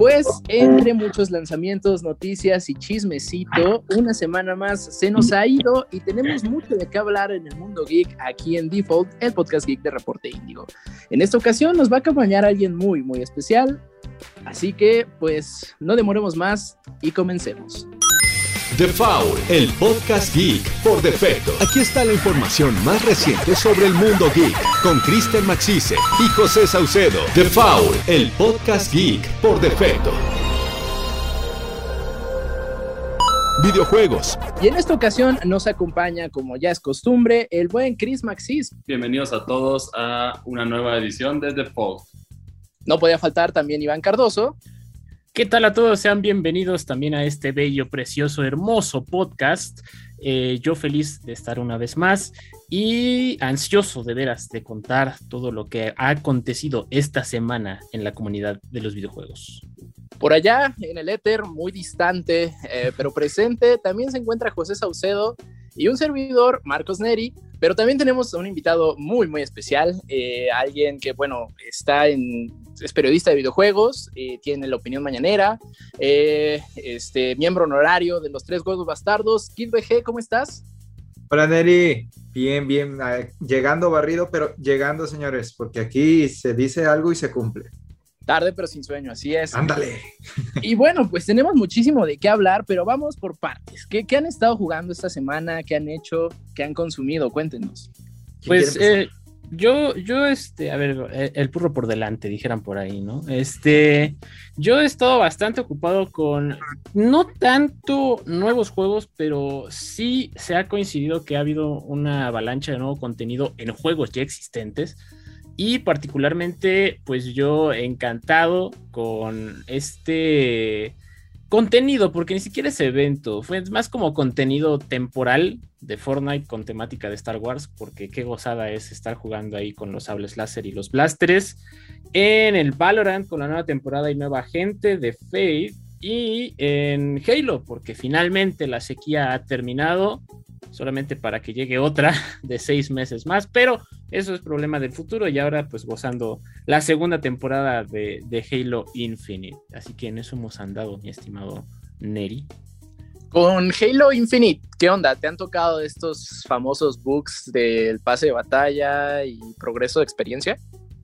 Pues entre muchos lanzamientos, noticias y chismecito, una semana más se nos ha ido y tenemos mucho de qué hablar en el mundo geek aquí en Default, el podcast geek de Reporte Índigo. En esta ocasión nos va a acompañar alguien muy, muy especial, así que pues no demoremos más y comencemos. The Foul, el podcast geek por defecto. Aquí está la información más reciente sobre el mundo geek con Kristen Maxise y José Saucedo. The Foul, el podcast geek por defecto. Videojuegos. Y en esta ocasión nos acompaña, como ya es costumbre, el buen Chris Maxis. Bienvenidos a todos a una nueva edición de The Foul. No podía faltar también Iván Cardoso. ¿Qué tal a todos? Sean bienvenidos también a este bello, precioso, hermoso podcast. Eh, yo feliz de estar una vez más y ansioso de veras de contar todo lo que ha acontecido esta semana en la comunidad de los videojuegos. Por allá, en el éter, muy distante, eh, pero presente, también se encuentra José Saucedo y un servidor, Marcos Neri, pero también tenemos a un invitado muy, muy especial, eh, alguien que, bueno, está en, es periodista de videojuegos, eh, tiene la opinión mañanera, eh, este, miembro honorario de los Tres Juegos Bastardos. Kid BG, ¿cómo estás? Hola Neri, bien, bien, llegando barrido, pero llegando señores, porque aquí se dice algo y se cumple. Tarde pero sin sueño, así es. Ándale. Y bueno, pues tenemos muchísimo de qué hablar, pero vamos por partes. ¿Qué, qué han estado jugando esta semana? ¿Qué han hecho? ¿Qué han consumido? Cuéntenos. Pues eh, yo, yo, este, a ver, eh, el purro por delante, dijeran por ahí, ¿no? Este, yo he estado bastante ocupado con no tanto nuevos juegos, pero sí se ha coincidido que ha habido una avalancha de nuevo contenido en juegos ya existentes. Y particularmente, pues yo encantado con este contenido, porque ni siquiera es evento, fue más como contenido temporal de Fortnite con temática de Star Wars, porque qué gozada es estar jugando ahí con los sables láser y los blasters. En el Valorant con la nueva temporada y nueva gente de Faith. Y en Halo, porque finalmente la sequía ha terminado solamente para que llegue otra de seis meses más, pero eso es problema del futuro y ahora pues gozando la segunda temporada de, Halo Infinite. Así que en eso hemos andado, mi estimado Neri. Con Halo Infinite, ¿qué onda? ¿Te han tocado estos famosos bugs del pase de batalla y progreso de experiencia?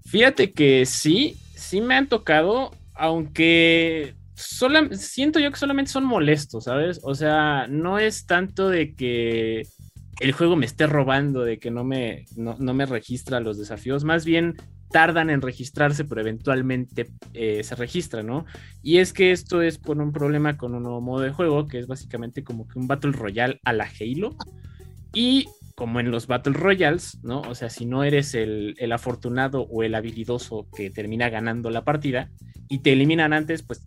Fíjate que sí, sí me han tocado, aunque siento yo que solamente son molestos, ¿sabes? O sea, no es tanto de que el juego me esté robando, de que no me, no, me registra los desafíos, más bien tardan en registrarse, pero eventualmente eh, se registra, ¿no? Y es que esto es por un problema con un nuevo modo de juego, que es básicamente como que un Battle Royale a la Halo. Y como en los Battle Royals, ¿no? O sea, si no eres el, el, afortunado o el habilidoso que termina ganando la partida y te eliminan antes, pues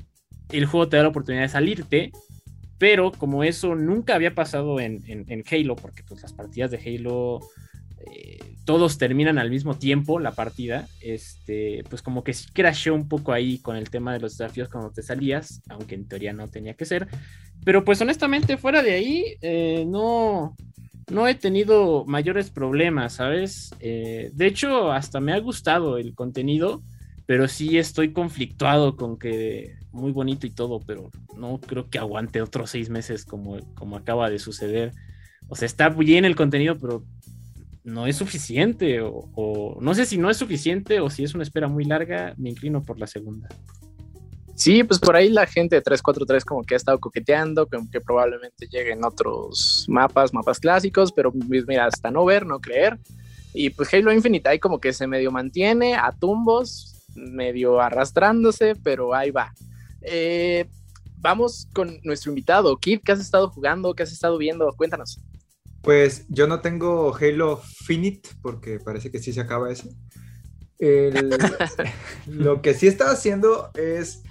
el juego te da la oportunidad de salirte, pero como eso nunca había pasado en, Halo, porque pues las partidas de Halo eh, todos terminan al mismo tiempo la partida, este, pues como que sí crasheó un poco ahí con el tema de los desafíos cuando te salías, aunque en teoría no tenía que ser, pero pues honestamente fuera de ahí eh, no, no he tenido mayores problemas, ¿sabes? Eh, de hecho, hasta me ha gustado el contenido, pero sí estoy conflictuado con que muy bonito y todo, pero no creo que aguante otros seis meses como, como acaba de suceder. O sea, está bien el contenido, pero no es suficiente, o, no sé si no es suficiente o si es una espera muy larga, me inclino por la segunda. Sí, pues por ahí la gente de 343 como que ha estado coqueteando, como que probablemente lleguen otros mapas, mapas clásicos, pero pues mira, hasta no ver, no creer. Y pues Halo Infinite ahí como que se medio mantiene a tumbos, medio arrastrándose, pero ahí va. Eh, vamos con nuestro invitado. Kid, ¿qué has estado jugando? ¿Qué has estado viendo? Cuéntanos. Pues yo no tengo Halo Finite porque parece que sí se acaba ese. lo que sí estaba haciendo es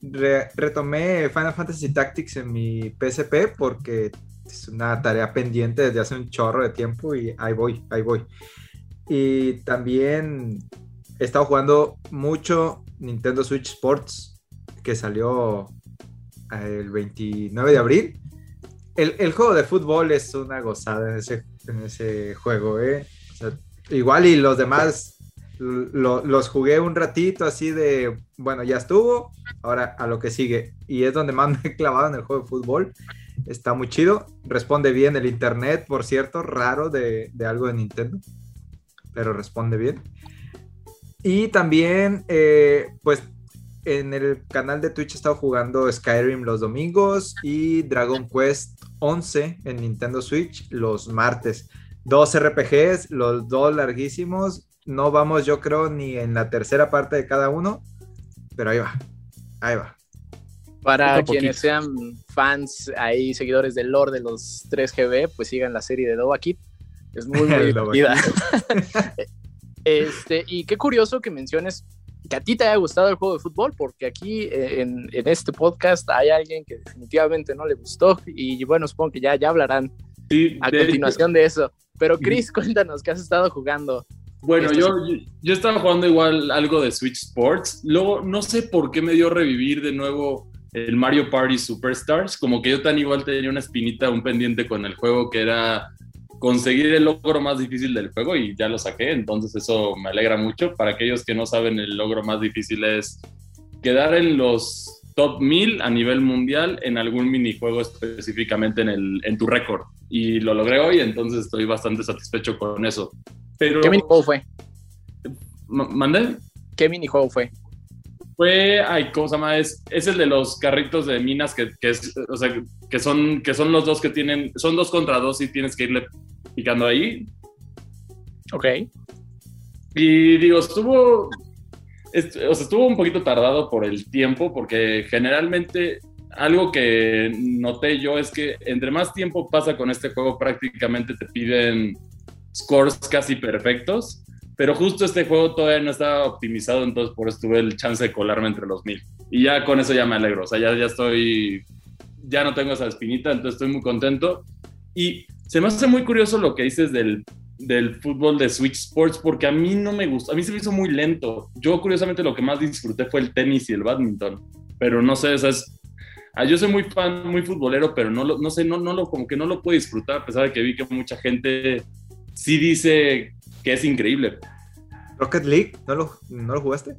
retomé Final Fantasy Tactics en mi PSP porque es una tarea pendiente desde hace un chorro de tiempo y ahí voy, ahí voy. Y también he estado jugando mucho Nintendo Switch Sports que salió eh, el 29 de abril. El, juego de fútbol es una gozada en ese, juego, ¿eh? igual y los demás los jugué un ratito así de, bueno, ya estuvo, ahora a lo que sigue. Y es donde más me he clavado en el juego de fútbol. Está muy chido. Responde bien el internet, por cierto, raro de, algo de Nintendo. Pero responde bien. Y también, eh, pues, en el canal de Twitch he estado jugando Skyrim los domingos y Dragon Quest 11 en Nintendo Switch los martes. Dos RPGs, los dos larguísimos. No vamos, yo creo, ni en la tercera parte de cada uno, pero ahí va, ahí va. Para quienes sean fans, ahí seguidores del lore de los 3GB, pues sigan la serie de Dova Kid. Es muy, muy divertida. este, y qué curioso que menciones que a ti te haya gustado el juego de fútbol, porque aquí eh, en, este podcast hay alguien que definitivamente no le gustó y bueno, supongo que ya, ya hablarán a continuación de eso. Pero Chris, cuéntanos, ¿qué has estado jugando? Bueno, yo, yo, estaba jugando igual algo de Switch Sports. Luego, no sé por qué me dio revivir de nuevo el Mario Party Superstars. Como que yo tan igual tenía una espinita, un pendiente con el juego que era conseguir el logro más difícil del juego y ya lo saqué. Entonces, eso me alegra mucho. Para aquellos que no saben, el logro más difícil es quedar en los top 1000 a nivel mundial en algún minijuego específicamente en, el, en tu récord. Y lo logré hoy, entonces estoy bastante satisfecho con eso. Pero, ¿Qué minijuego fue? ¿Mandé? ¿Qué minijuego fue? Fue, ay, ¿cómo se llama? Es, es el de los carritos de minas que, que, es, o sea, que, son, que son los dos que tienen, son dos contra dos y tienes que irle picando ahí. Ok. Y digo, estuvo, o sea, estuvo un poquito tardado por el tiempo, porque generalmente algo que noté yo es que entre más tiempo pasa con este juego, prácticamente te piden scores casi perfectos, pero justo este juego todavía no estaba optimizado, entonces por eso tuve el chance de colarme entre los mil. Y ya con eso ya me alegro, o sea, ya, ya estoy, ya no tengo esa espinita, entonces estoy muy contento. Y se me hace muy curioso lo que dices del del fútbol de Switch Sports porque a mí no me gustó, a mí se me hizo muy lento. Yo curiosamente lo que más disfruté fue el tenis y el badminton, pero no sé, o sea, ah, yo soy muy fan, muy futbolero, pero no, lo, no sé, no, no lo, como que no lo puedo disfrutar a pesar de que vi que mucha gente sí dice que es increíble. Rocket League, ¿no lo, no lo jugaste?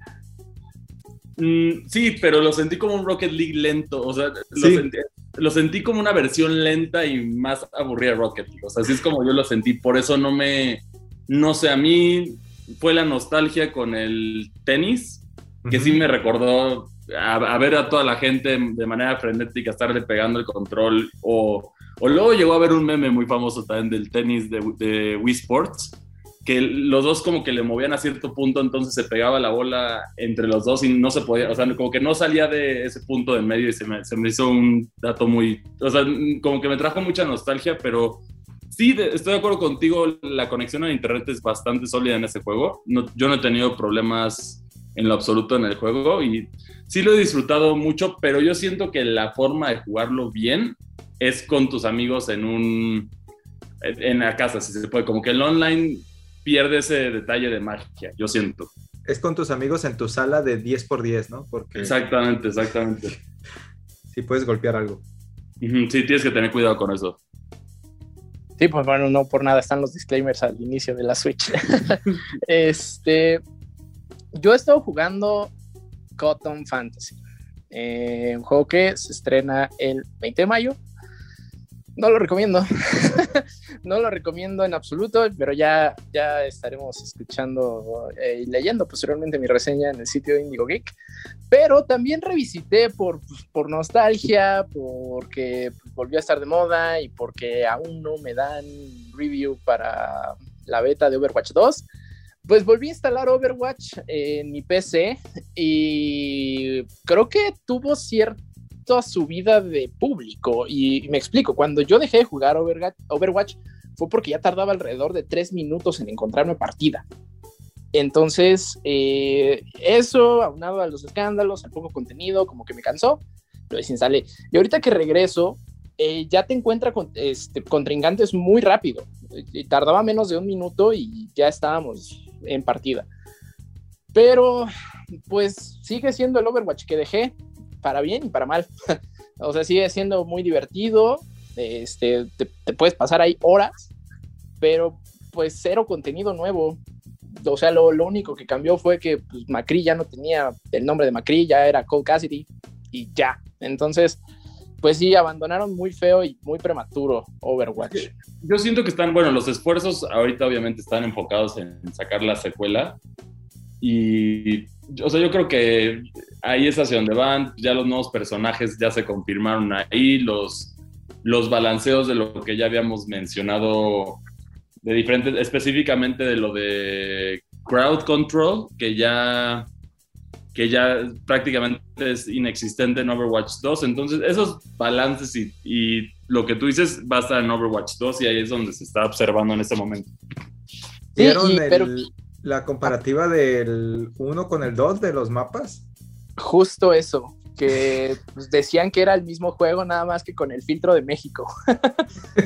Mm, sí, pero lo sentí como un Rocket League lento, o sea, lo sentí, lo sentí como una versión lenta y más aburrida de Rocket League. O sea, así es como yo lo sentí. Por eso no me. No sé, a mí fue la nostalgia con el tenis, que sí me recordó a, ver a toda la gente de manera frenética estarle pegando el control. O, o luego llegó a ver un meme muy famoso también del tenis de, de Wii Sports que los dos como que le movían a cierto punto, entonces se pegaba la bola entre los dos y no se podía, o sea, como que no salía de ese punto de medio y se me, se me hizo un dato muy, o sea, como que me trajo mucha nostalgia, pero sí, estoy de acuerdo contigo, la conexión a internet es bastante sólida en ese juego, yo no he tenido problemas en lo absoluto en el juego y sí lo he disfrutado mucho, pero yo siento que la forma de jugarlo bien es con tus amigos en un en la casa, si se puede, como que el online pierde ese detalle de magia, yo siento. Es con tus amigos en tu sala de 10 por 10, ¿no? Porque... Exactamente, exactamente. sí puedes golpear algo. Sí, tienes que tener cuidado con eso. Sí, pues bueno, no por nada están los disclaimers al inicio de la Switch. este, yo he estado jugando Cotton Fantasy, eh, un juego que se estrena el 20 de mayo no lo recomiendo. no lo recomiendo en absoluto, pero ya, ya estaremos escuchando eh, y leyendo posteriormente mi reseña en el sitio Indigo Geek. Pero también revisité por, pues, por nostalgia, porque pues, volvió a estar de moda y porque aún no me dan review para la beta de Overwatch 2. Pues volví a instalar Overwatch en mi PC y creo que tuvo cierto su vida de público. Y, me explico, cuando yo dejé de jugar Overwatch, fue porque ya tardaba alrededor de tres minutos en encontrarme partida. Entonces, eh, eso, aunado a los escándalos, al poco contenido, como que me cansó, lo desinstalé. Y ahorita que regreso, eh, ya te encuentra con, este, contrincantes muy rápido. Y tardaba menos de un minuto y ya estábamos en partida. Pero, pues sigue siendo el Overwatch que dejé para bien y para mal. o sea, sigue siendo muy divertido, este, te, puedes pasar ahí horas, pero pues cero contenido nuevo. o sea, lo, lo único que cambió fue que pues, Macri ya no tenía el nombre de Macri, ya era Cole Cassidy y ya. Entonces, pues sí, abandonaron muy feo y muy prematuro Overwatch. Yo siento que están, bueno, los esfuerzos ahorita obviamente están enfocados en sacar la secuela. Y, o sea, yo creo que ahí es hacia donde van, ya los nuevos personajes ya se confirmaron ahí, los, los balanceos de lo que ya habíamos mencionado de diferentes, específicamente de lo de crowd control, que ya que ya prácticamente es inexistente en Overwatch 2. Entonces, esos balances y, lo que tú dices va a estar en Overwatch 2 y ahí es donde se está observando en este momento. ¿Vieron la comparativa del 1 con el 2 de los mapas? Justo eso, que pues, decían que era el mismo juego, nada más que con el filtro de México.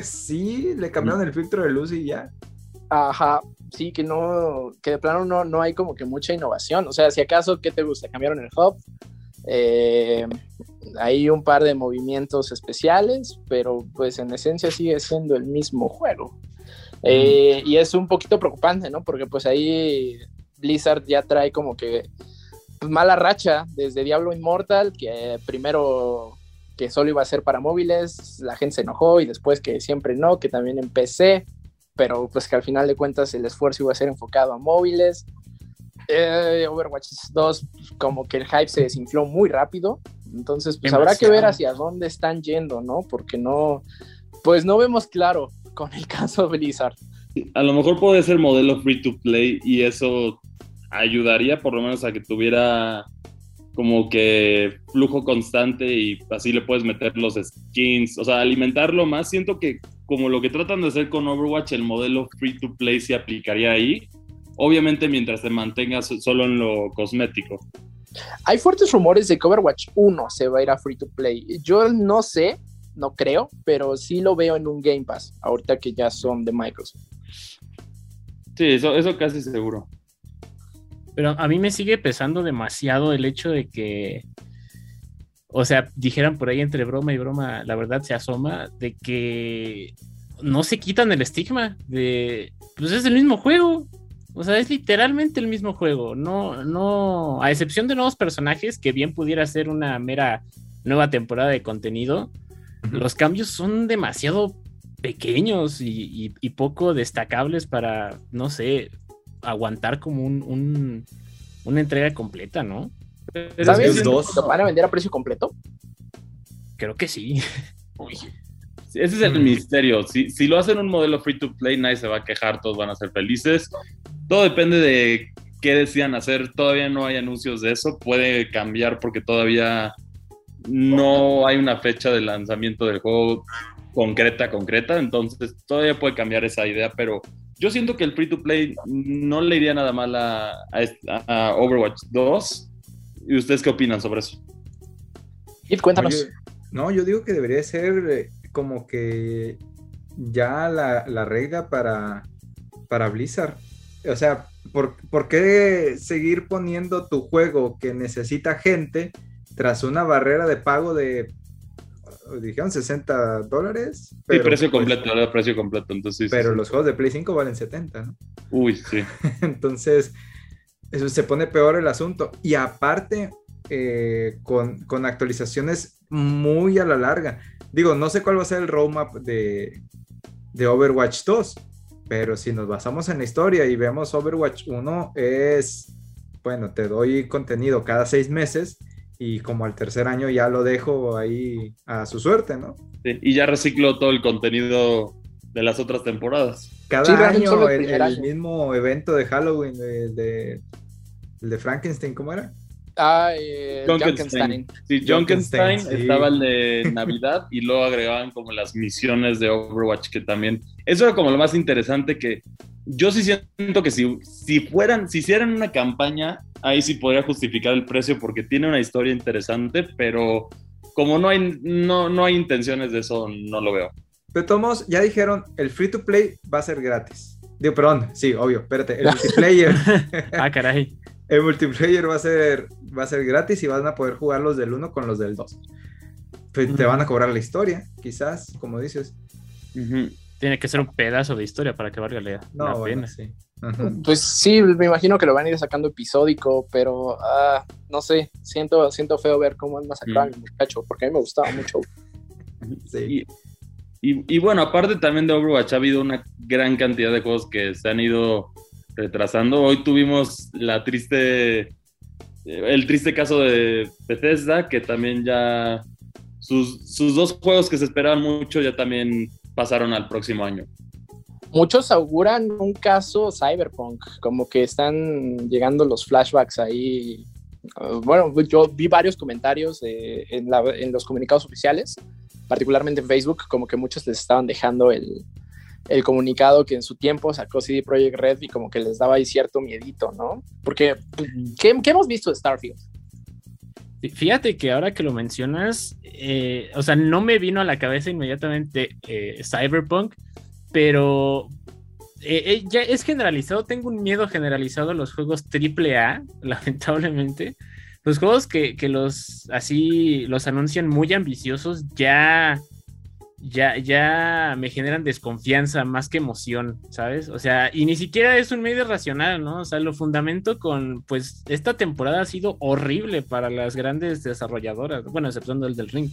sí, le cambiaron el filtro de luz y ya. Ajá, sí, que no, que de plano no, no hay como que mucha innovación. O sea, si acaso, ¿qué te gusta? Cambiaron el hub. Eh, hay un par de movimientos especiales, pero pues en esencia sigue siendo el mismo juego. Eh, y es un poquito preocupante, ¿no? Porque pues ahí Blizzard ya trae como que pues, mala racha desde Diablo Immortal, que primero que solo iba a ser para móviles, la gente se enojó y después que siempre no, que también en PC pero pues que al final de cuentas el esfuerzo iba a ser enfocado a móviles. Eh, Overwatch 2 como que el hype se desinfló muy rápido, entonces pues habrá que ver hacia dónde están yendo, ¿no? Porque no, pues no vemos claro con el caso de Blizzard. A lo mejor puede ser modelo free to play y eso ayudaría por lo menos a que tuviera como que flujo constante y así le puedes meter los skins, o sea, alimentarlo más. Siento que como lo que tratan de hacer con Overwatch, el modelo free to play se aplicaría ahí, obviamente mientras te mantengas solo en lo cosmético. Hay fuertes rumores de que Overwatch 1 se va a ir a free to play. Yo no sé, no creo, pero sí lo veo en un Game Pass, ahorita que ya son de Microsoft. Sí, eso, eso casi seguro. Pero a mí me sigue pesando demasiado el hecho de que o sea, dijeran por ahí entre broma y broma, la verdad se asoma, de que no se quitan el estigma de, pues es el mismo juego. O sea, es literalmente el mismo juego. No, no, a excepción de nuevos personajes, que bien pudiera ser una mera nueva temporada de contenido, los cambios son demasiado pequeños y, poco destacables para, no sé, aguantar como un, una entrega completa, ¿no? ¿Sabes? Dos. ¿Lo van a vender a precio completo? Creo que sí. Ese es el misterio. Si, si lo hacen un modelo free to play, nadie se va a quejar, todos van a ser felices. Todo depende de qué decidan hacer. Todavía no hay anuncios de eso. Puede cambiar porque todavía no hay una fecha de lanzamiento del juego concreta, concreta. Entonces todavía puede cambiar esa idea, pero yo siento que el free to play no le iría nada mal a, a Overwatch 2 ¿Y ustedes qué opinan sobre eso? Y cuéntanos. no, yo digo que debería ser eh, como que ya la, regla para, para Blizzard. O sea, ¿por, ¿por, qué seguir poniendo tu juego que necesita gente tras una barrera de pago de, dijeron 60 dólares? sí, precio pues completo, precio completo. Entonces, pero los juegos de Play 5 valen 70, ¿no? Uy, sí. entonces, eso se pone peor el asunto. Y aparte, eh, con, actualizaciones muy a la larga. Digo, no sé cuál va a ser el roadmap de, de Overwatch 2, pero si nos basamos en la historia y vemos Overwatch 1 es, bueno, te doy contenido cada seis meses y como al tercer año ya lo dejo ahí a su suerte, ¿no? y ya reciclo todo el contenido de las otras temporadas. Cada año el, mismo evento de Halloween de, de, Frankenstein, ¿cómo era? Ah, eh, Junkenstein. Sí, Junkenstein, estaba el de Navidad y luego agregaban como las misiones de Overwatch que también. Eso era como lo más interesante que yo sí siento que si, si fueran, si hicieran una campaña, ahí sí podría justificar el precio porque tiene una historia interesante, pero como no hay, no, no hay intenciones de eso, no lo veo. De todos ya dijeron, el free to play va a ser gratis. Digo, perdón, sí, obvio, espérate, el multiplayer. ah, caray. El multiplayer va a ser va a ser gratis y van a poder jugar los del 1 con los del 2. Pues, te van a cobrar la historia, quizás, como dices. Tiene que ser un pedazo de historia para que valga la, No, la bueno, pena. sí. Pues sí, me imagino que lo van a ir sacando episódico, pero ah, no sé, siento, siento feo ver cómo han masacrado Mm. al muchacho, porque a mí me gustaba mucho. Sí. Y, y- y bueno, aparte también de Overwatch ha habido una gran cantidad de juegos que se han ido retrasando. Hoy tuvimos la triste, el triste caso de Bethesda, que también ya sus, sus dos juegos que se esperaban mucho ya también pasaron al próximo año. Muchos auguran un caso cyberpunk, como que están llegando los flashbacks ahí. Uh, bueno, yo vi varios comentarios eh, en, los comunicados oficiales, particularmente en Facebook, como que muchos les estaban dejando el, comunicado que en su tiempo sacó CD Projekt Red y como que les daba ahí cierto miedito, ¿no? Porque, ¿qué, qué hemos visto de Starfield? Fí- Fíjate que ahora que lo mencionas, eh, o sea, no me vino a la cabeza inmediatamente eh, Cyberpunk, pero eh, ya es generalizado. Tengo un miedo generalizado a los juegos AAA, lamentablemente. Los juegos que, que los así los anuncian muy ambiciosos ya, ya, ya me generan desconfianza más que emoción, ¿sabes? O sea, y ni siquiera es un medio racional, ¿no? O sea, lo fundamento con, pues, esta temporada ha sido horrible para las grandes desarrolladoras, bueno, exceptuando el del ring,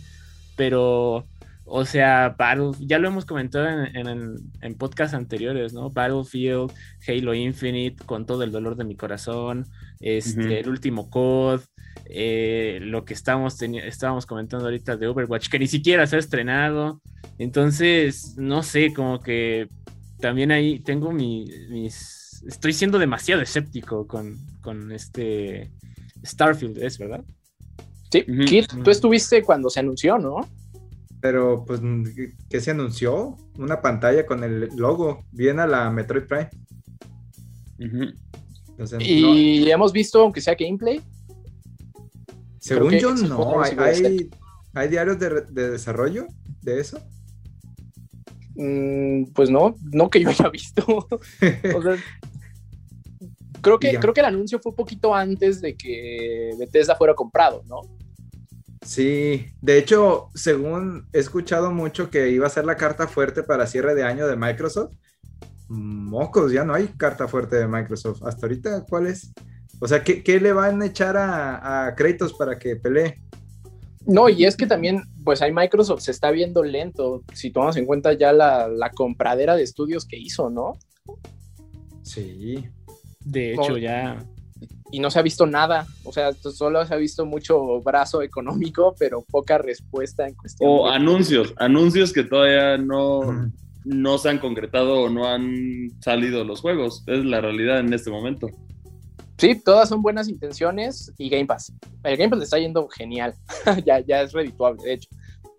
pero, o sea, Battle, ya lo hemos comentado en, en, en podcasts anteriores, ¿no? Battlefield, Halo Infinite, con todo el dolor de mi corazón, este, el último COD, eh, lo que estábamos, teni- estábamos comentando ahorita de Overwatch, que ni siquiera se ha estrenado. Entonces, no sé, como que también ahí tengo mi- mis... Estoy siendo demasiado escéptico con, con este Starfield, ¿es verdad? Sí, Ujú. Kit, tú estuviste cuando se anunció, ¿no? Pero, pues, ¿qué se anunció? Una pantalla con el logo. Bien a la Metroid Prime. Ujú. Entonces, no, Y hemos visto, aunque sea gameplay, según yo, no. Hay, hay, hay diarios de, de desarrollo de eso. Mm, pues no, no que yo haya visto. O sea, creo, que, creo que el anuncio fue un poquito antes de que Bethesda fuera comprado, ¿no? Sí, de hecho, según he escuchado mucho que iba a ser la carta fuerte para cierre de año de Microsoft, mocos, ya no hay carta fuerte de Microsoft. Hasta ahorita, ¿cuál es? O sea, ¿qué, qué le van a echar a, a Kratos para que pelee? No, y es que también, pues ahí Microsoft se está viendo lento, si tomamos en cuenta ya la, la compradera de estudios que hizo, ¿no? Sí, De hecho, ya... Y no se ha visto nada, o sea, solo se ha visto mucho brazo económico, pero poca respuesta en cuestión. O de- anuncios, anuncios que todavía no, no se han concretado o no han salido los juegos. Es la realidad en este momento. Sí, todas son buenas intenciones y Game Pass. El Game Pass le está yendo genial, ya, ya es redituable, de hecho.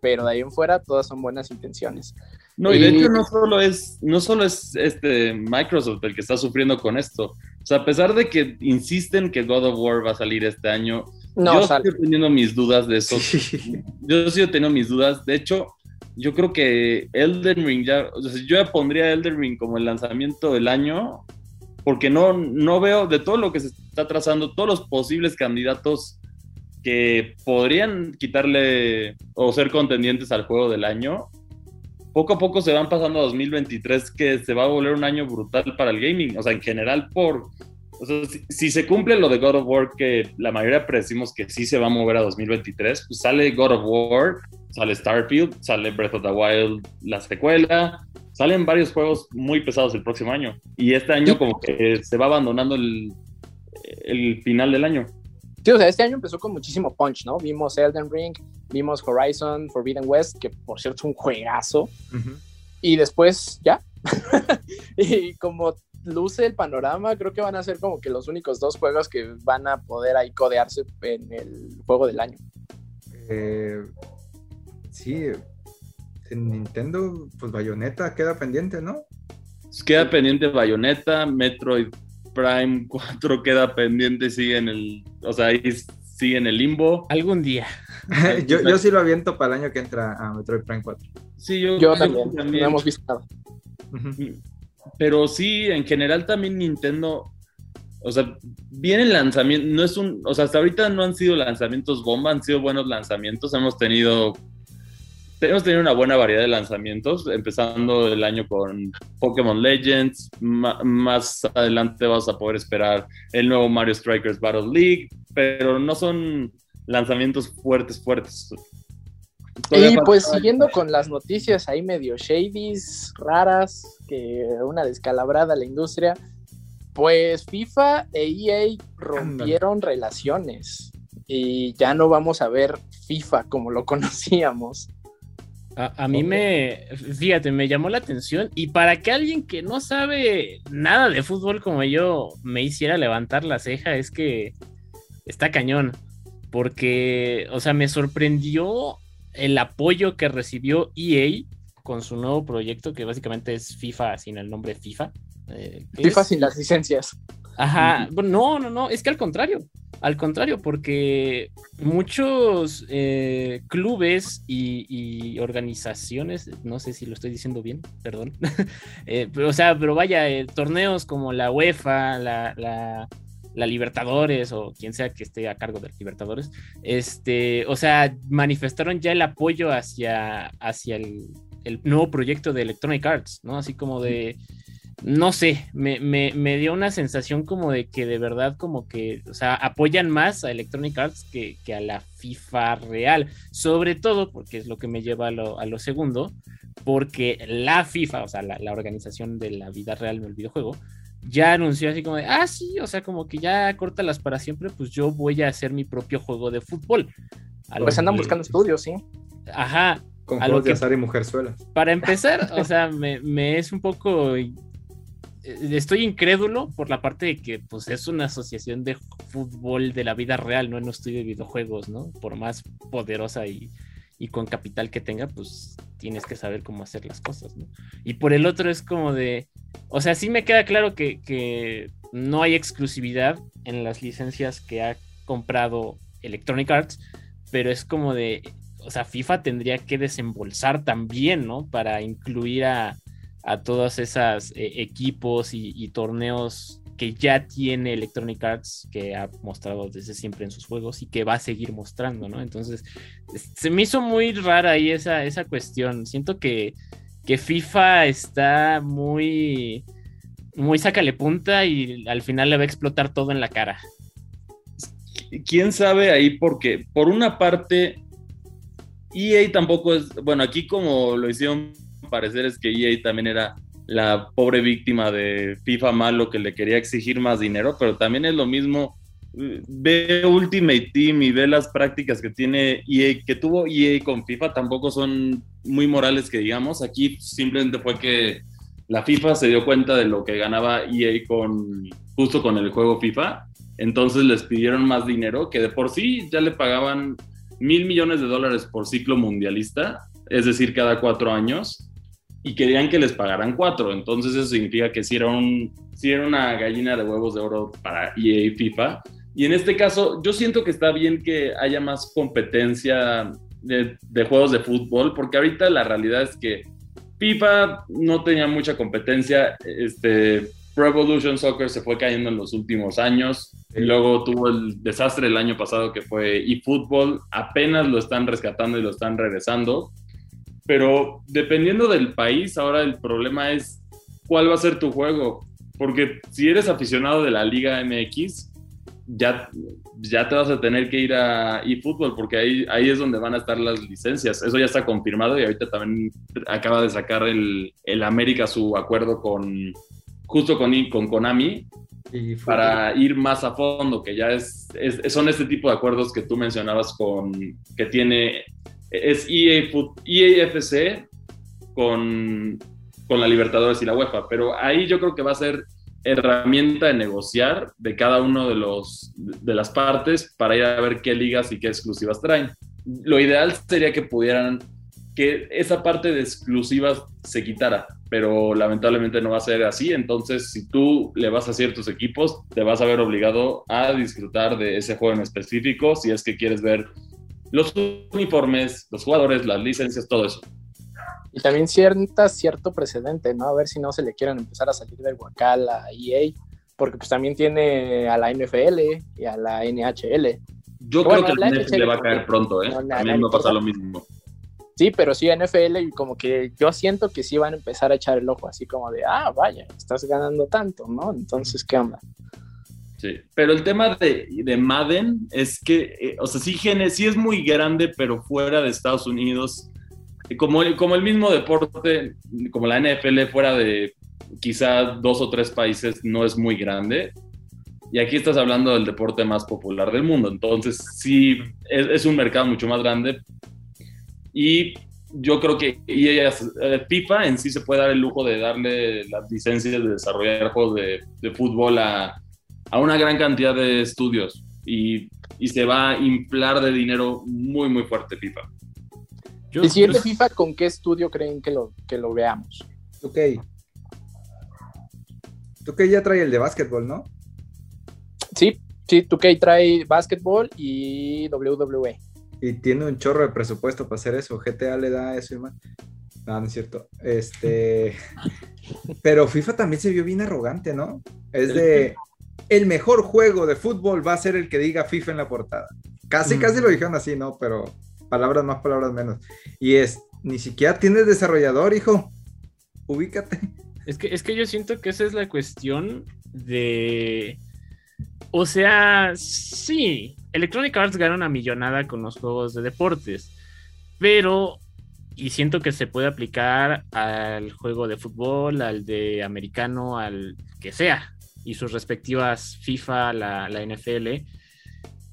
Pero de ahí en fuera, todas son buenas intenciones. No, y de hecho no solo es, no solo es este Microsoft el que está sufriendo con esto. O sea, a pesar de que insisten que God of War va a salir este año, No, yo sale. sigo teniendo mis dudas de eso. Sí. Yo sigo teniendo mis dudas. De hecho, yo creo que Elden Ring ya, o sea, yo ya pondría Elden Ring como el lanzamiento del año, porque no, no veo de todo lo que se está trazando, todos los posibles candidatos que podrían quitarle o ser contendientes al juego del año. Poco a poco se van pasando a 2023, que se va a volver un año brutal para el gaming. O sea, en general, por. Si se cumple lo de God of War, que la mayoría predecimos que sí se va a mover a 2023, pues sale God of War, sale Starfield, sale Breath of the Wild, la secuela, salen varios juegos muy pesados el próximo año. Y este año, como que se va abandonando el, el final del año. Sí, o sea, este año empezó con muchísimo punch, ¿no? Vimos Elden Ring, vimos Horizon Forbidden West, que por cierto es un juegazo, y después ya. y como luce el panorama, creo que van a ser como que los únicos dos juegos que van a poder ahí codearse en el juego del año. Eh, sí, en Nintendo, pues Bayonetta queda pendiente, ¿no? Queda pendiente Bayonetta, Metroid Prime 4 queda pendiente, sigue en el. O sea, ahí sigue en el limbo. Algún día. yo, yo sí lo aviento para el año que entra a Metroid Prime 4. Sí, yo, Yo también, no hemos visto nada. Pero sí, en general también Nintendo, o sea, viene el lanzamiento, no es un, o sea, hasta ahorita no han sido lanzamientos bomba, han sido buenos lanzamientos, hemos tenido hemos tenido una buena variedad de lanzamientos, empezando el año con Pokémon Legends, más adelante vas a poder esperar el nuevo Mario Strikers Battle League, pero no son lanzamientos fuertes, fuertes. y pues siguiendo con las noticias ahí medio shadies, raras, que una descalabrada la industria, pues FIFA e EA rompieron relaciones y ya no vamos a ver FIFA como lo conocíamos. A, mí me, fíjate, me llamó la atención y para que alguien que no sabe nada de fútbol como yo me hiciera levantar la ceja es que está cañón, porque, o sea, me sorprendió el apoyo que recibió EA con su nuevo proyecto que básicamente es FIFA sin el nombre FIFA. Eh, FIFA sin las licencias. Ajá, no, no, no, es que al contrario, al contrario, porque muchos eh, clubes y, organizaciones, no sé si lo estoy diciendo bien, perdón, eh, pero, o sea, pero vaya, eh, torneos como la UEFA, la, la, Libertadores o quien sea que esté a cargo de Libertadores, este, o sea, manifestaron ya el apoyo hacia, hacia el, el nuevo proyecto de Electronic Arts, ¿no? Así como de no sé, me, dio una sensación como de que de verdad como que, o sea, apoyan más a Electronic Arts que, a la FIFA real, sobre todo porque es lo que me lleva a lo, segundo, porque la FIFA, o sea, la, organización de la vida real en el videojuego, ya anunció así como de, ah, sí, o sea, como que ya córtalas para siempre, pues yo voy a hacer mi propio juego de fútbol. pues andan buscando estudios, sí. Ajá. Con juegos de azar y mujerzuelas. Para empezar, o sea, me, me es un poco estoy incrédulo por la parte de que pues es una asociación de fútbol de la vida real, no en un estudio de videojuegos, ¿no? Por más poderosa y, con capital que tenga, pues tienes que saber cómo hacer las cosas, ¿no? Y por el otro es como de, o sea, sí me queda claro que no hay exclusividad en las licencias que ha comprado Electronic Arts, pero es como de, o sea, FIFA tendría que desembolsar también, ¿no? Para incluir a a todos esos eh, equipos y, torneos que ya tiene Electronic Arts, que ha mostrado desde siempre en sus juegos y que va a seguir mostrando, ¿no? Entonces, se me hizo muy rara ahí esa, esa cuestión. Siento que, que FIFA está muy, muy sácale punta y al final le va a explotar todo en la cara. ¿Quién sabe ahí? Porque por una parte, EA tampoco es, bueno, aquí como lo hicieron parecer es que EA también era la pobre víctima de FIFA malo que le quería exigir más dinero, pero también es lo mismo. Ve Ultimate Team y ve las prácticas que tiene EA, que tuvo EA con FIFA, tampoco son muy morales que digamos. Aquí simplemente fue que la FIFA se dio cuenta de lo que ganaba EA con justo con el juego FIFA, entonces les pidieron más dinero, que de por sí ya le pagaban mil millones de dólares por ciclo mundialista, es decir, cada cuatro años y querían que les pagaran cuatro. Entonces eso significa que si era, un, si era una gallina de huevos de oro para EA y FIFA. Y en este caso, yo siento que está bien que haya más competencia de, de, juegos de fútbol, porque ahorita la realidad es que FIFA no tenía mucha competencia. Este, Pro Evolution Soccer se fue cayendo en los últimos años. Y luego tuvo el desastre el año pasado que fue eFootball. Apenas lo están rescatando y lo están regresando pero dependiendo del país, ahora el problema es cuál va a ser tu juego. Porque si eres aficionado de la Liga MX, ya, ya te vas a tener que ir a eFootball porque ahí, ahí es donde van a estar las licencias. Eso ya está confirmado y ahorita también acaba de sacar el, el América su acuerdo con justo con, con Konami para ir más a fondo, que ya es, es, son este tipo de acuerdos que tú mencionabas con que tiene es EA, EAFC con, con la Libertadores y la UEFA, pero ahí yo creo que va a ser herramienta de negociar de cada uno de los de las partes para ir a ver qué ligas y qué exclusivas traen. Lo ideal sería que pudieran que esa parte de exclusivas se quitara, pero lamentablemente no va a ser así, entonces si tú le vas a ciertos equipos, te vas a ver obligado a disfrutar de ese juego en específico si es que quieres ver los uniformes, los jugadores, las licencias, todo eso. Y también cierta, cierto precedente, ¿no? A ver si no se le quieren empezar a salir del guacal a EA, porque pues también tiene a la NFL y a la NHL. Yo creo que la NFL le va a caer pronto, ¿eh? a mí me pasa lo mismo. Sí, pero sí, NFL, y como que yo siento que sí van a empezar a echar el ojo, así como de, ah, vaya, estás ganando tanto, ¿no? Entonces, ¿qué onda? Sí, pero el tema de, de Madden es que, eh, o sea, sí, sí es muy grande, pero fuera de Estados Unidos, como el, como el mismo deporte, como la NFL fuera de quizá dos o tres países, no es muy grande. Y aquí estás hablando del deporte más popular del mundo. Entonces, sí, es, es un mercado mucho más grande, y yo creo que ellas, eh, FIFA en sí se puede dar el lujo de darle las licencias de desarrollar juegos de, de fútbol a, a, una gran cantidad de estudios y, y, se va a inflar de dinero muy, muy fuerte FIFA. Yo, ¿El siguiente FIFA con qué estudio creen que lo, que lo veamos? Ok. Tú que ya trae el de básquetbol, ¿no? Sí, sí, 2K trae básquetbol y WWE y tiene un chorro de presupuesto para hacer eso. GTA le da eso y más. No, no es cierto. Este. Pero FIFA también se vio bien arrogante, ¿no? Es de. El mejor juego de fútbol va a ser el que diga FIFA en la portada. Casi, casi lo dijeron así, ¿no? Pero palabras más, palabras menos. Y es. Ni siquiera tienes desarrollador, hijo. Ubícate. Es que, es que yo siento que esa es la cuestión de. O sea, sí, Electronic Arts gana una millonada con los juegos de deportes, pero, y siento que se puede aplicar al juego de fútbol, al de americano, al que sea, y sus respectivas FIFA, la, NFL,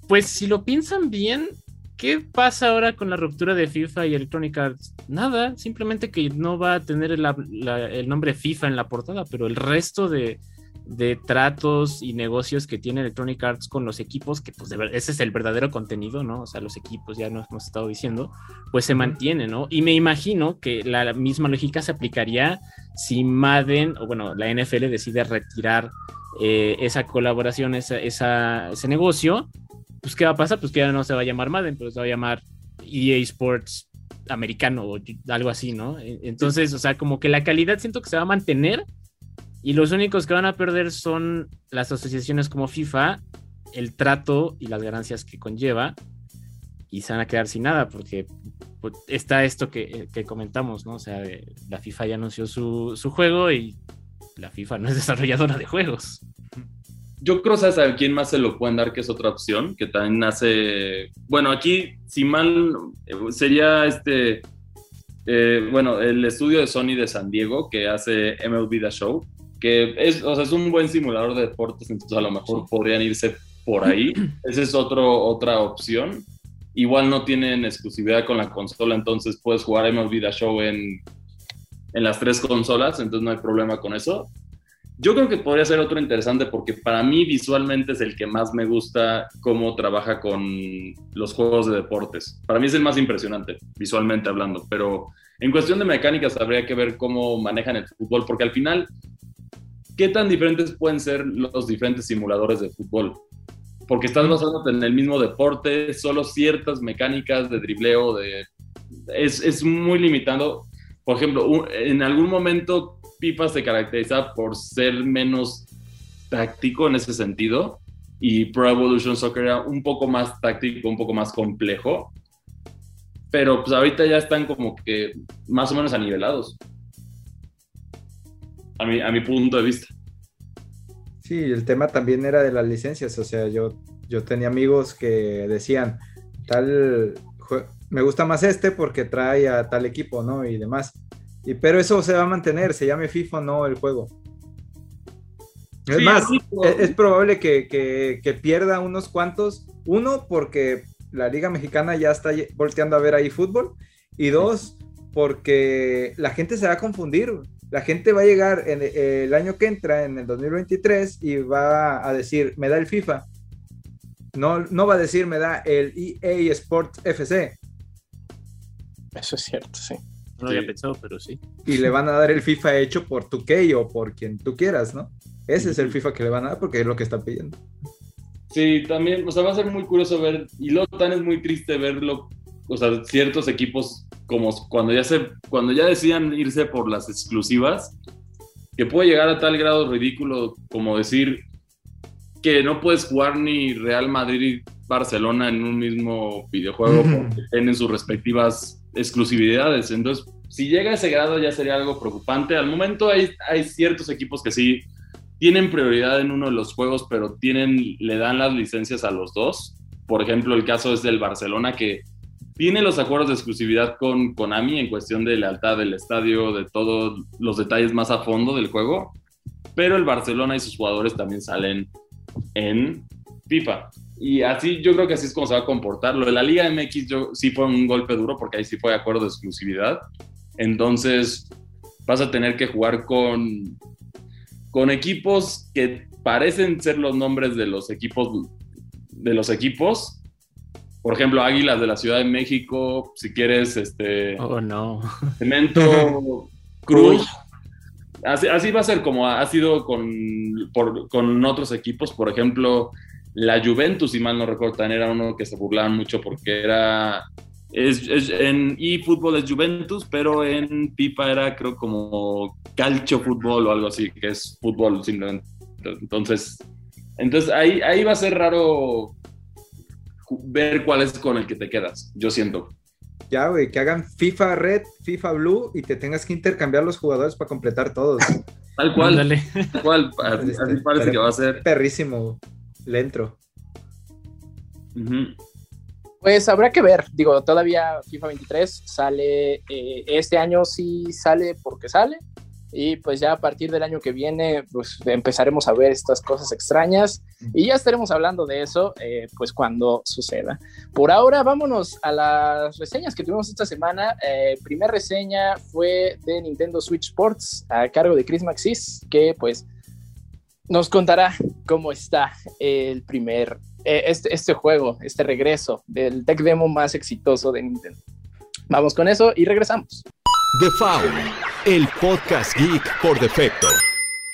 pues si lo piensan bien, ¿qué pasa ahora con la ruptura de FIFA y Electronic Arts? Nada, simplemente que no va a tener el nombre FIFA en la portada, pero el resto de, de tratos y negocios que tiene Electronic Arts con los equipos, que pues de ese es el verdadero contenido, ¿no? O sea, los equipos, ya nos hemos estado diciendo, pues se mantiene, ¿no? Y me imagino que la, misma lógica se aplicaría si Madden, o bueno, la NFL decide retirar eh, esa colaboración, esa, ese negocio, pues ¿qué va a pasar? Pues que ya no se va a llamar Madden, pero se va a llamar EA Sports americano o algo así, ¿no? Entonces, o sea, como que la calidad siento que se va a mantener, y los únicos que van a perder son las asociaciones como FIFA, el trato y las ganancias que conlleva, y se van a quedar sin nada, porque pues, está esto que, comentamos, ¿no? O sea, la FIFA ya anunció su, juego y la FIFA no es desarrolladora de juegos. Yo creo, ¿sabes a quién más se lo pueden dar que es otra opción? Que también hace. Bueno, aquí, si mal, sería este. Eh, bueno, el estudio de Sony de San Diego que hace MLB The Show, que es, o sea, es un buen simulador de deportes, entonces a lo mejor podrían irse por ahí. Esa es otro, otra opción. Igual no tienen exclusividad con la consola, entonces puedes jugar MLB The Show en, en las tres consolas, entonces no hay problema con eso. Yo creo que podría ser otro interesante porque para mí visualmente es el que más me gusta cómo trabaja con los juegos de deportes. Para mí es el más impresionante, visualmente hablando, pero en cuestión de mecánicas habría que ver cómo manejan el fútbol, porque al final ¿qué tan diferentes pueden ser los diferentes simuladores de fútbol? Porque estás basándote en el mismo deporte, solo ciertas mecánicas de dribleo, de... Es, es muy limitado. Por ejemplo, en algún momento FIFA se caracteriza por ser menos táctico en ese sentido y Pro Evolution Soccer era un poco más táctico, un poco más complejo. Pero pues ahorita ya están como que más o menos anivelados a mi, a mi punto de vista. Sí, el tema también era de las licencias, o sea, yo, yo tenía amigos que decían, tal, me gusta más este porque trae a tal equipo, ¿no? Y demás. Y, pero eso se va a mantener, se llame FIFA no el juego. Es más, es, probable que, que, que, pierda unos cuantos. Uno, porque la Liga Mexicana ya está volteando a ver ahí fútbol. Y dos, porque la gente se va a confundir la gente va a llegar en el año que entra, en el 2023, y va a decir, me da el FIFA. No, no va a decir, me da el EA Sports FC. Eso es cierto, sí. No lo había pensado, pero sí. Y le van a dar el FIFA hecho por tu o por quien tú quieras, ¿no? Ese es el FIFA que le van a dar porque es lo que están pidiendo. Sí, también, o sea, va a ser muy curioso ver, y lo tan es muy triste verlo, o sea, ciertos equipos como cuando ya, se, cuando ya decían irse por las exclusivas, que puede llegar a tal grado ridículo como decir que no puedes jugar ni Real Madrid y Barcelona en un mismo videojuego porque tienen sus respectivas exclusividades. Entonces, si llega a ese grado ya sería algo preocupante. Al momento hay, hay ciertos equipos que sí tienen prioridad en uno de los juegos, pero tienen, le dan las licencias a los dos. Por ejemplo, el caso es del Barcelona que tiene los acuerdos de exclusividad con Konami en cuestión de lealtad del estadio, de todos los detalles más a fondo del juego, pero el Barcelona y sus jugadores también salen en FIFA. Y así yo creo que así es como se va a comportar. Lo de la Liga MX yo, sí fue un golpe duro porque ahí sí fue acuerdo de exclusividad. Entonces vas a tener que jugar con, con equipos que parecen ser los nombres de los equipos de los equipos. Por ejemplo, Águilas de la Ciudad de México, si quieres, este. Oh, no. Cemento, Cruz. Así, así, va a ser como ha sido con, por, con otros equipos. Por ejemplo, la Juventus, si mal no recuerdo, era uno que se burlaban mucho porque era. Es, es, en eFootball es Juventus, pero en FIFA era, creo, como calcio fútbol o algo así, que es fútbol simplemente. Entonces, entonces ahí, ahí va a ser raro ver cuál es con el que te quedas, yo siento. Ya, güey, que hagan FIFA Red, FIFA Blue y te tengas que intercambiar los jugadores para completar todos. Tal cual. Dale. Tal cual. Así, así parece que va a ser. Perrísimo. Lentro. Uh -huh. Pues habrá que ver. Digo, todavía FIFA 23 sale. Eh, este año sí sale porque sale. Y pues ya a partir del año que viene, pues empezaremos a ver estas cosas extrañas y ya estaremos hablando de eso, eh, pues cuando suceda. Por ahora, vámonos a las reseñas que tuvimos esta semana. Eh, primer reseña fue de Nintendo Switch Sports a cargo de Chris Maxis, que pues nos contará cómo está el primer, eh, este, este juego, este regreso del tech demo más exitoso de Nintendo. Vamos con eso y regresamos. The Foul, el podcast geek por defecto.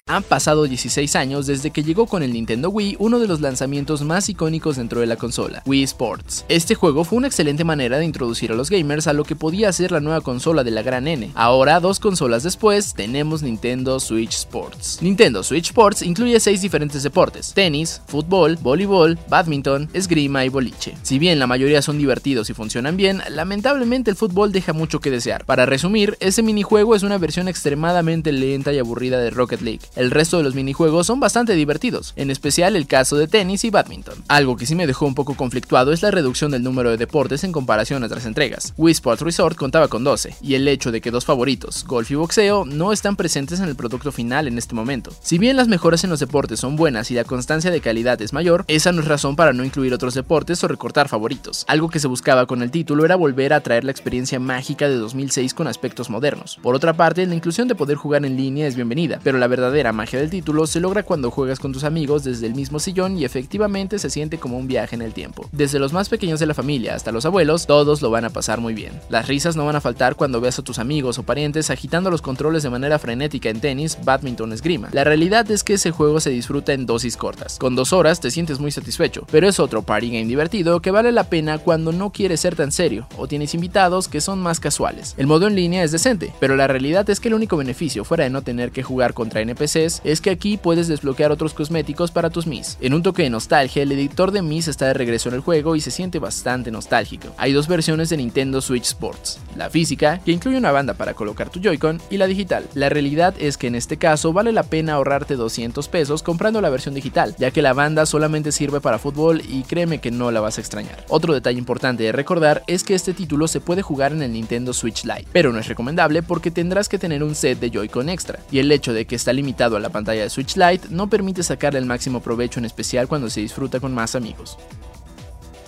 Han pasado 16 años desde que llegó con el Nintendo Wii uno de los lanzamientos más icónicos dentro de la consola, Wii Sports. Este juego fue una excelente manera de introducir a los gamers a lo que podía ser la nueva consola de la gran N. Ahora, dos consolas después, tenemos Nintendo Switch Sports. Nintendo Switch Sports incluye 6 diferentes deportes, tenis, fútbol, voleibol, badminton, esgrima y boliche. Si bien la mayoría son divertidos y funcionan bien, lamentablemente el fútbol deja mucho que desear. Para resumir, ese minijuego es una versión extremadamente lenta y aburrida de Rocket League. El resto de los minijuegos son bastante divertidos, en especial el caso de tenis y badminton. Algo que sí me dejó un poco conflictuado es la reducción del número de deportes en comparación a otras entregas. Wii Sports Resort contaba con 12, y el hecho de que dos favoritos, golf y boxeo, no están presentes en el producto final en este momento. Si bien las mejoras en los deportes son buenas y la constancia de calidad es mayor, esa no es razón para no incluir otros deportes o recortar favoritos. Algo que se buscaba con el título era volver a traer la experiencia mágica de 2006 con aspectos modernos. Por otra parte, la inclusión de poder jugar en línea es bienvenida, pero la verdadera magia del título se logra cuando juegas con tus amigos desde el mismo sillón y efectivamente se siente como un viaje en el tiempo. Desde los más pequeños de la familia hasta los abuelos, todos lo van a pasar muy bien. Las risas no van a faltar cuando veas a tus amigos o parientes agitando los controles de manera frenética en tenis, badminton, esgrima. La realidad es que ese juego se disfruta en dosis cortas. Con dos horas te sientes muy satisfecho, pero es otro party game divertido que vale la pena cuando no quieres ser tan serio o tienes invitados que son más casuales. El modo en línea es decente, pero la realidad es que el único beneficio fuera de no tener que jugar contra Es que aquí puedes desbloquear otros cosméticos para tus Mis. En un toque de nostalgia, el editor de Mis está de regreso en el juego y se siente bastante nostálgico. Hay dos versiones de Nintendo Switch Sports, la física, que incluye una banda para colocar tu Joy-Con, y la digital. La realidad es que en este caso vale la pena ahorrarte 200 pesos comprando la versión digital, ya que la banda solamente sirve para fútbol y créeme que no la vas a extrañar. Otro detalle importante de recordar es que este título se puede jugar en el Nintendo Switch Lite, pero no es recomendable porque tendrás que tener un set de Joy-Con extra, y el hecho de que está limitado a la pantalla de Switch Lite no permite sacarle el máximo provecho en especial cuando se disfruta con más amigos.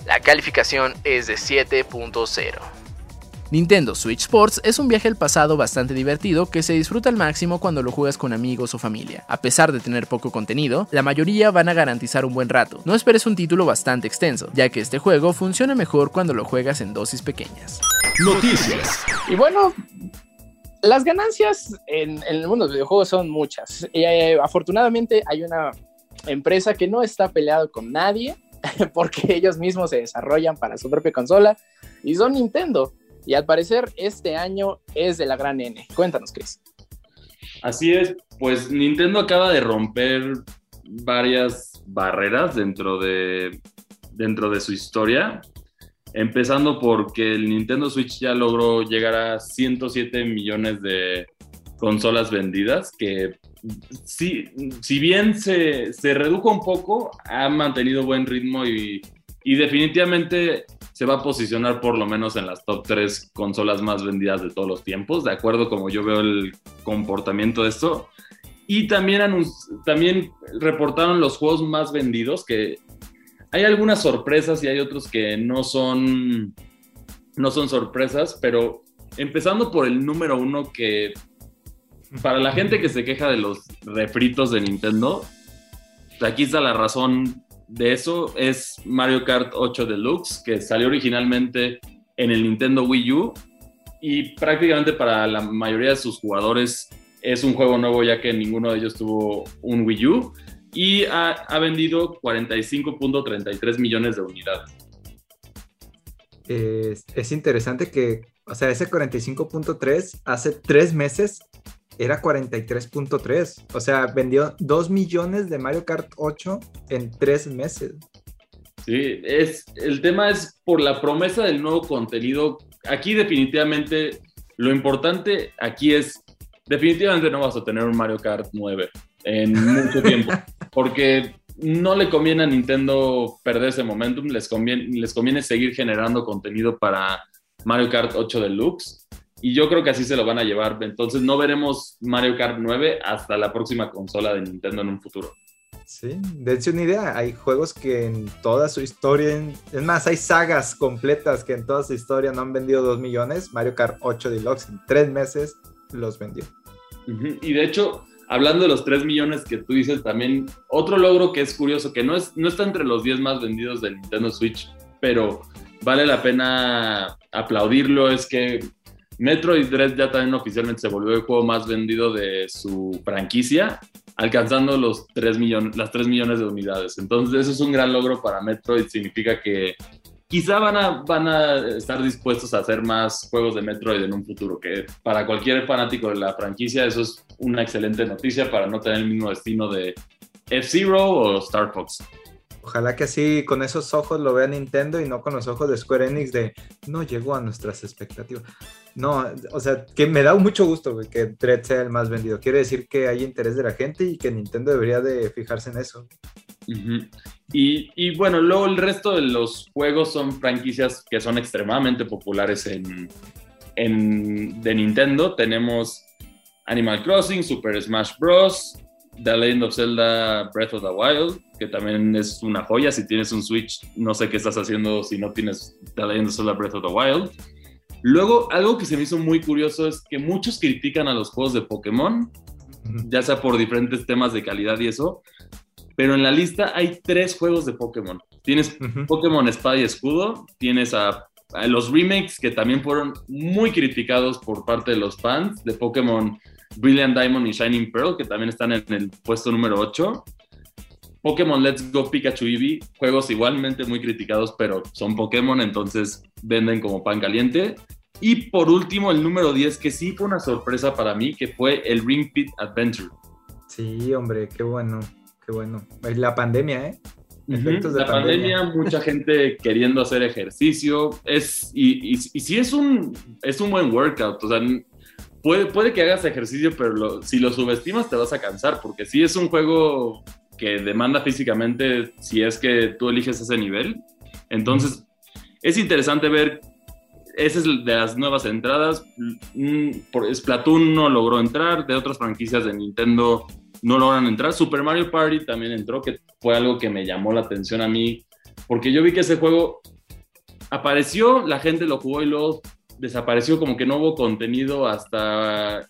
La calificación es de 7.0. Nintendo Switch Sports es un viaje al pasado bastante divertido que se disfruta al máximo cuando lo juegas con amigos o familia. A pesar de tener poco contenido, la mayoría van a garantizar un buen rato. No esperes un título bastante extenso, ya que este juego funciona mejor cuando lo juegas en dosis pequeñas. Noticias. Y bueno, las ganancias en, el mundo de los videojuegos son muchas. Y, eh, afortunadamente hay una empresa que no está peleado con nadie porque ellos mismos se desarrollan para su propia consola y son Nintendo. Y al parecer este año es de la gran N. Cuéntanos, Chris. Así es, pues Nintendo acaba de romper varias barreras dentro de, dentro de su historia. Empezando porque el Nintendo Switch ya logró llegar a 107 millones de consolas vendidas, que si, si bien se, se redujo un poco, ha mantenido buen ritmo y, y definitivamente se va a posicionar por lo menos en las top 3 consolas más vendidas de todos los tiempos, de acuerdo como yo veo el comportamiento de esto. Y también, también reportaron los juegos más vendidos, que hay algunas sorpresas y hay otros que no son, no son sorpresas, pero empezando por el número uno que para la gente que se queja de los refritos de Nintendo, aquí está la razón de eso. Es Mario Kart 8 Deluxe, que salió originalmente en el Nintendo Wii U y prácticamente para la mayoría de sus jugadores es un juego nuevo ya que ninguno de ellos tuvo un Wii U y ha, vendido 45.33 millones de unidades. es interesante que, o sea, ese 45.3 hace tres meses era 43.3. O sea, vendió 2 millones de Mario Kart 8 en 3 meses. Sí, es, el tema es por la promesa del nuevo contenido. Aquí definitivamente lo importante aquí es, definitivamente no vas a tener un Mario Kart 9 en mucho tiempo, porque no le conviene a Nintendo perder ese momentum, les conviene, les conviene seguir generando contenido para Mario Kart 8 Deluxe y yo creo que así se lo van a llevar. Entonces no veremos Mario Kart 9 hasta la próxima consola de Nintendo en un futuro. Sí, de hecho una idea, hay juegos que en toda su historia, es más, hay sagas completas que en toda su historia no han vendido 2 millones, Mario Kart 8 Deluxe en 3 meses los vendió. Y de hecho, hablando de los 3 millones que tú dices también, otro logro que es curioso, que no, es, no está entre los 10 más vendidos del Nintendo Switch, pero vale la pena aplaudirlo, es que Metroid Dread ya también oficialmente se volvió el juego más vendido de su franquicia, alcanzando los 3 millones, las 3 millones de unidades. Entonces, eso es un gran logro para Metroid. Significa que quizá van a, van a estar dispuestos a hacer más juegos de Metroid en un futuro, que para cualquier fanático de la franquicia eso es una excelente noticia para no tener el mismo destino de F-Zero o Star Fox. Ojalá que así con esos ojos lo vea Nintendo y no con los ojos de Square Enix de no llegó a nuestras expectativas. No, o sea, que me da mucho gusto que Dread sea el más vendido. Quiere decir que hay interés de la gente y que Nintendo debería de fijarse en eso. Y, bueno, luego el resto de los juegos son franquicias que son extremadamente populares en, en, de Nintendo. Tenemos Animal Crossing, Super Smash Bros., The Legend of Zelda Breath of the Wild, que también es una joya. Si tienes un Switch, no sé qué estás haciendo si no tienes The Legend of Zelda Breath of the Wild. Luego, algo que se me hizo muy curioso es que muchos critican a los juegos de Pokémon, ya sea por diferentes temas de calidad y eso, pero en la lista hay tres juegos de Pokémon. Tienes Pokémon Espada y Escudo, tienes a, a, los remakes que también fueron muy criticados por parte de los fans de Pokémon Brilliant Diamond y Shining Pearl, que también están en el puesto número 8. Pokémon Let's Go Pikachu Eevee, juegos igualmente muy criticados, pero son Pokémon, entonces venden como pan caliente. Y por último, el número 10, que sí fue una sorpresa para mí, que fue el Ring Fit Adventure. Sí, hombre, qué bueno, qué bueno. La pandemia, ¿eh? Efectos de la pandemia. mucha gente queriendo hacer ejercicio. Es, y, y, sí es un, es un buen workout. O sea, puede, puede que hagas ejercicio, pero si lo subestimas te vas a cansar, porque sí es un juego que demanda físicamente si es que tú eliges ese nivel. Entonces, es interesante ver, esa es de las nuevas entradas. Mm, por Splatoon no logró entrar, de otras franquicias de Nintendo no logran entrar. Super Mario Party también entró, que fue algo que me llamó la atención a mí, porque yo vi que ese juego apareció, la gente lo jugó y luego desapareció, como que no hubo contenido hasta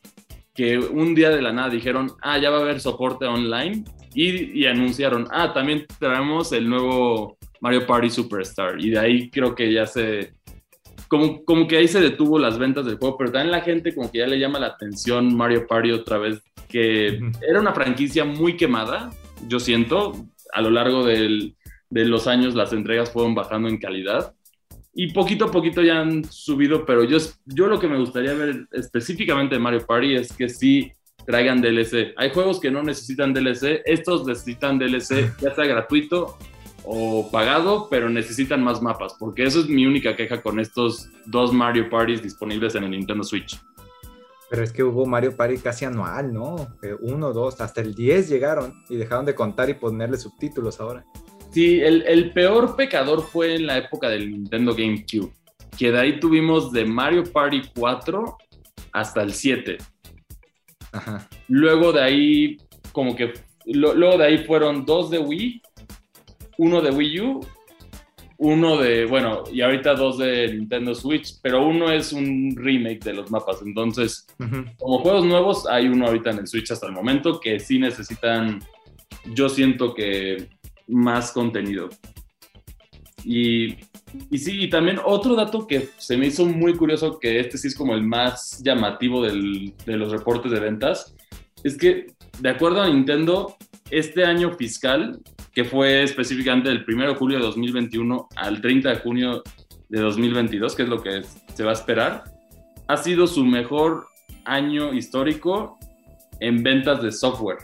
que un día de la nada dijeron, ah, ya va a haber soporte online y, anunciaron, ah, también traemos el nuevo Mario Party Superstar. Y de ahí creo que ya se, como, como que ahí se detuvo las ventas del juego, pero también la gente como que ya le llama la atención Mario Party otra vez, que era una franquicia muy quemada, yo siento, a lo largo de los años las entregas fueron bajando en calidad. Y poquito a poquito ya han subido, pero yo, yo lo que me gustaría ver específicamente de Mario Party es que sí traigan DLC. Hay juegos que no necesitan DLC, estos necesitan DLC, ya sea gratuito o pagado, pero necesitan más mapas, porque eso es mi única queja con estos dos Mario Parties disponibles en el Nintendo Switch. Pero es que hubo Mario Party casi anual, ¿no? Eh, Uno, dos, hasta el 10 llegaron y dejaron de contar y ponerle subtítulos ahora. Sí, el, el peor pecador fue en la época del Nintendo GameCube, que de ahí tuvimos de Mario Party 4 hasta el 7. Ajá. Luego de ahí, como que, lo- luego de ahí fueron dos de Wii, uno de Wii U, uno de, bueno, y ahorita dos de Nintendo Switch, pero uno es un remake de los mapas. Entonces, como juegos nuevos, hay uno ahorita en el Switch hasta el momento que sí necesitan, yo siento que más contenido. Y, y sí, y también otro dato que se me hizo muy curioso, que este sí es como el más llamativo del- de los reportes de ventas, es que de acuerdo a Nintendo, este año fiscal, que fue específicamente del 1 de julio de 2021 al 30 de junio de 2022, que es lo que se va a esperar, ha sido su mejor año histórico en ventas de software.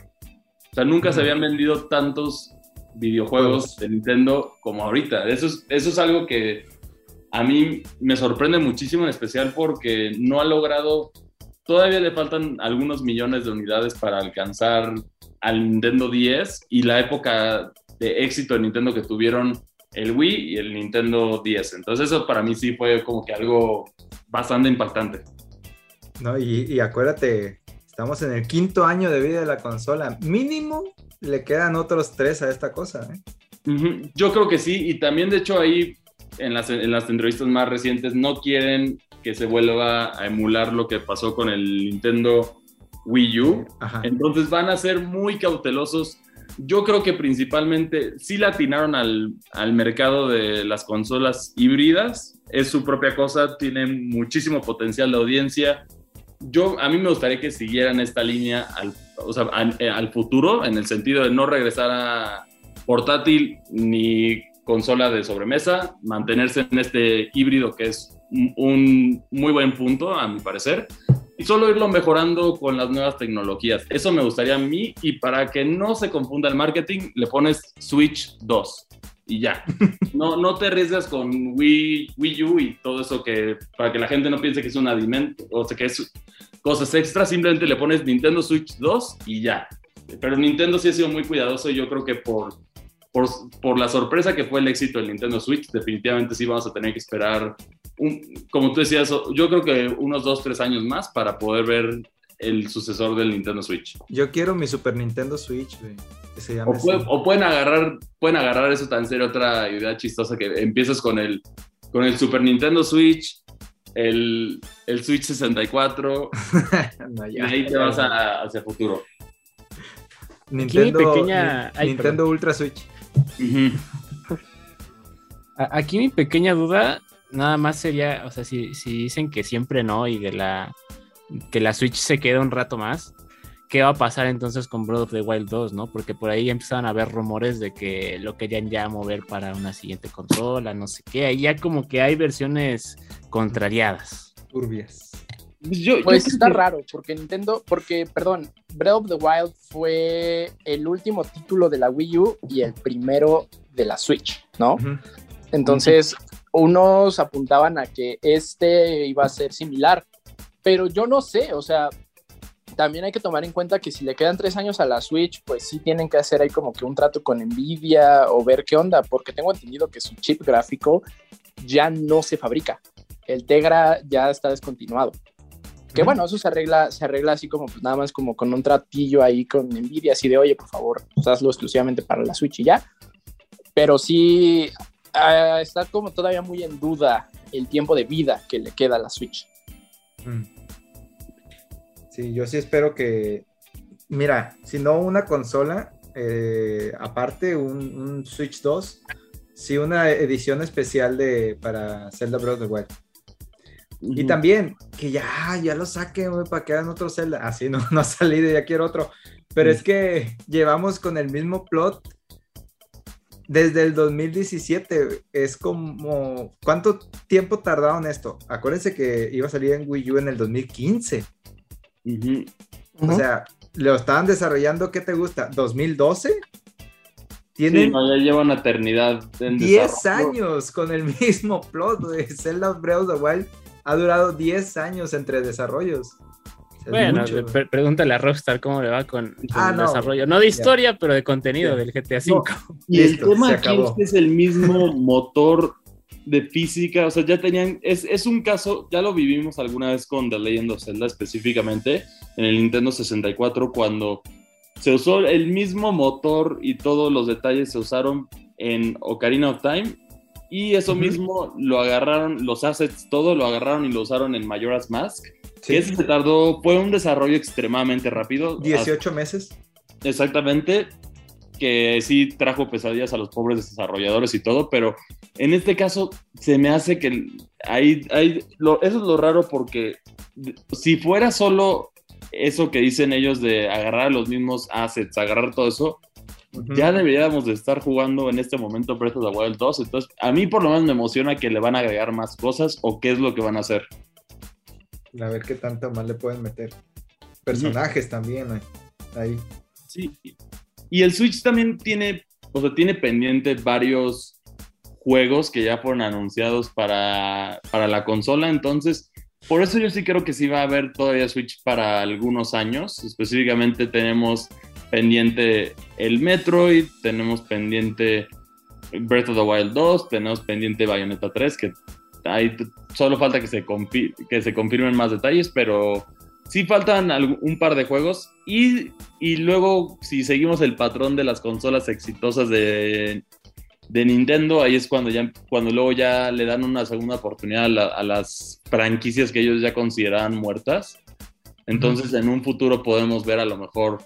O sea, nunca se habían vendido tantos videojuegos Juegos. de Nintendo como ahorita. Eso es, eso es algo que a mí me sorprende muchísimo, en especial porque no ha logrado, todavía le faltan algunos millones de unidades para alcanzar al Nintendo 10 y la época de éxito de Nintendo que tuvieron el Wii y el Nintendo 10. Entonces eso para mí sí fue como que algo bastante impactante. No, y, y acuérdate, estamos en el quinto año de vida de la consola. Mínimo le quedan otros tres a esta cosa. ¿eh? Yo creo que sí, y también de hecho ahí en las, en las entrevistas más recientes no quieren que se vuelva a emular lo que pasó con el Nintendo Wii U. Ajá. Entonces van a ser muy cautelosos. Yo creo que principalmente sí le atinaron al, al mercado de las consolas híbridas. Es su propia cosa, tiene muchísimo potencial de audiencia. Yo, a mí me gustaría que siguieran esta línea al, o sea, al, eh, al futuro, en el sentido de no regresar a portátil ni consola de sobremesa, mantenerse en este híbrido que es un muy buen punto, a mi parecer y solo irlo mejorando con las nuevas tecnologías. Eso me gustaría a mí y para que no se confunda el marketing, le pones Switch 2 y ya. No, no te arriesgas con Wii, Wii U y todo eso que para que la gente no piense que es un alimento, o sea, que es cosas extras, simplemente le pones Nintendo Switch 2 y ya. Pero Nintendo sí ha sido muy cuidadoso y yo creo que por, por, por la sorpresa que fue el éxito del Nintendo Switch, definitivamente sí vamos a tener que esperar un- como tú decías, yo creo que unos dos, tres años más para poder ver el sucesor del Nintendo Switch. Yo quiero mi Super Nintendo Switch, güey. Que se llame O, puede- así. o pueden agarrar, pueden agarrar eso tan serio, otra idea chistosa que empiezas con el, con el Super Nintendo Switch, el, el Switch 64, No, y ya. ahí te vas a- hacia futuro. Nintendo, pequeña- Ni- ay, Nintendo Ultra Switch. Aquí mi pequeña duda nada más sería, o sea, si, si dicen que siempre no y de la que la Switch se queda un rato más, ¿qué va a pasar entonces con Breath of the Wild 2, no? Porque por ahí empezaban a haber rumores de que lo querían ya mover para una siguiente consola, no sé qué, ahí ya como que hay versiones contrariadas. Turbias. Yo- Pues creo está que- raro, porque Nintendo, porque, perdón, Breath of the Wild fue el último título de la Wii U y el primero de la Switch, ¿no? Entonces, unos apuntaban a que este iba a ser similar, pero yo no sé, o sea, también hay que tomar en cuenta que si le quedan tres años a la Switch, pues sí tienen que hacer ahí como que un trato con Nvidia o ver qué onda, porque tengo entendido que su chip gráfico ya no se fabrica. El Tegra ya está descontinuado. Que bueno, eso se arregla, se arregla así como pues nada más como con un tratillo ahí con Nvidia, así de oye, por favor, pues, hazlo exclusivamente para la Switch y ya. Pero sí ah, está como todavía muy en duda el tiempo de vida que le queda a la Switch. Mm. Sí, yo sí espero que. Mira, si no una consola, eh, aparte un, un Switch 2, sí una edición especial de, para Zelda Breath of the Wild. Y también que ya, ya lo saquen, güey, para que hagan otro Zelda. Así no, no ha salido, ya quiero otro. Pero es que llevamos con el mismo plot desde el 2017. güey. Es como, ¿cuánto tiempo tardaron esto? Acuérdense que iba a salir en Wii U en el 2015. Ujú. O sea, lo estaban desarrollando, ¿qué te gusta? ¿2012? Tienen no, ya lleva una eternidad. En 10 desarrollo. años con el mismo plot, güey. Zelda Breath of the Wild ha durado 10 años entre desarrollos. O sea, es Bueno, mucho, güey. pre- pregúntale a Rockstar cómo le va con, con Ah, el no. desarrollo. No de historia, pero de contenido del GTA V. Y el Listo, tema aquí es que es el mismo motor de física, o sea, ya tenían, es, es un caso, ya lo vivimos alguna vez con The Legend of Zelda específicamente, en el Nintendo 64, cuando se usó el mismo motor y todos los detalles se usaron en Ocarina of Time, y eso mismo lo agarraron, los assets, todo lo agarraron y lo usaron en Majora's Mask, Sí, que ese se tardó, fue un desarrollo extremadamente rápido. 18 meses. Exactamente, que sí trajo pesadillas a los pobres desarrolladores y todo, pero en este caso se me hace que hay, hay, lo- eso es lo raro porque si fuera solo eso que dicen ellos de agarrar los mismos assets, agarrar todo eso, Ya deberíamos de estar jugando en este momento Breath of the Wild 2, entonces a mí por lo menos me emociona que le van a agregar más cosas o qué es lo que van a hacer. A ver qué tanto más le pueden meter. Personajes también. Ahí. Sí. Y el Switch también tiene, o sea, tiene pendiente varios juegos que ya fueron anunciados para, para la consola. Entonces, por eso yo sí creo que sí va a haber todavía Switch para algunos años. Específicamente tenemos pendiente el Metroid, tenemos pendiente Breath of the Wild 2, tenemos pendiente Bayonetta 3, que ahí solo falta que se, que se confirmen más detalles, pero sí faltan un par de juegos. Y, y luego, si seguimos el patrón de las consolas exitosas de, de Nintendo, ahí es cuando, ya, cuando luego ya le dan una segunda oportunidad a, la- a las franquicias que ellos ya consideraban muertas. Entonces, en un futuro podemos ver a lo mejor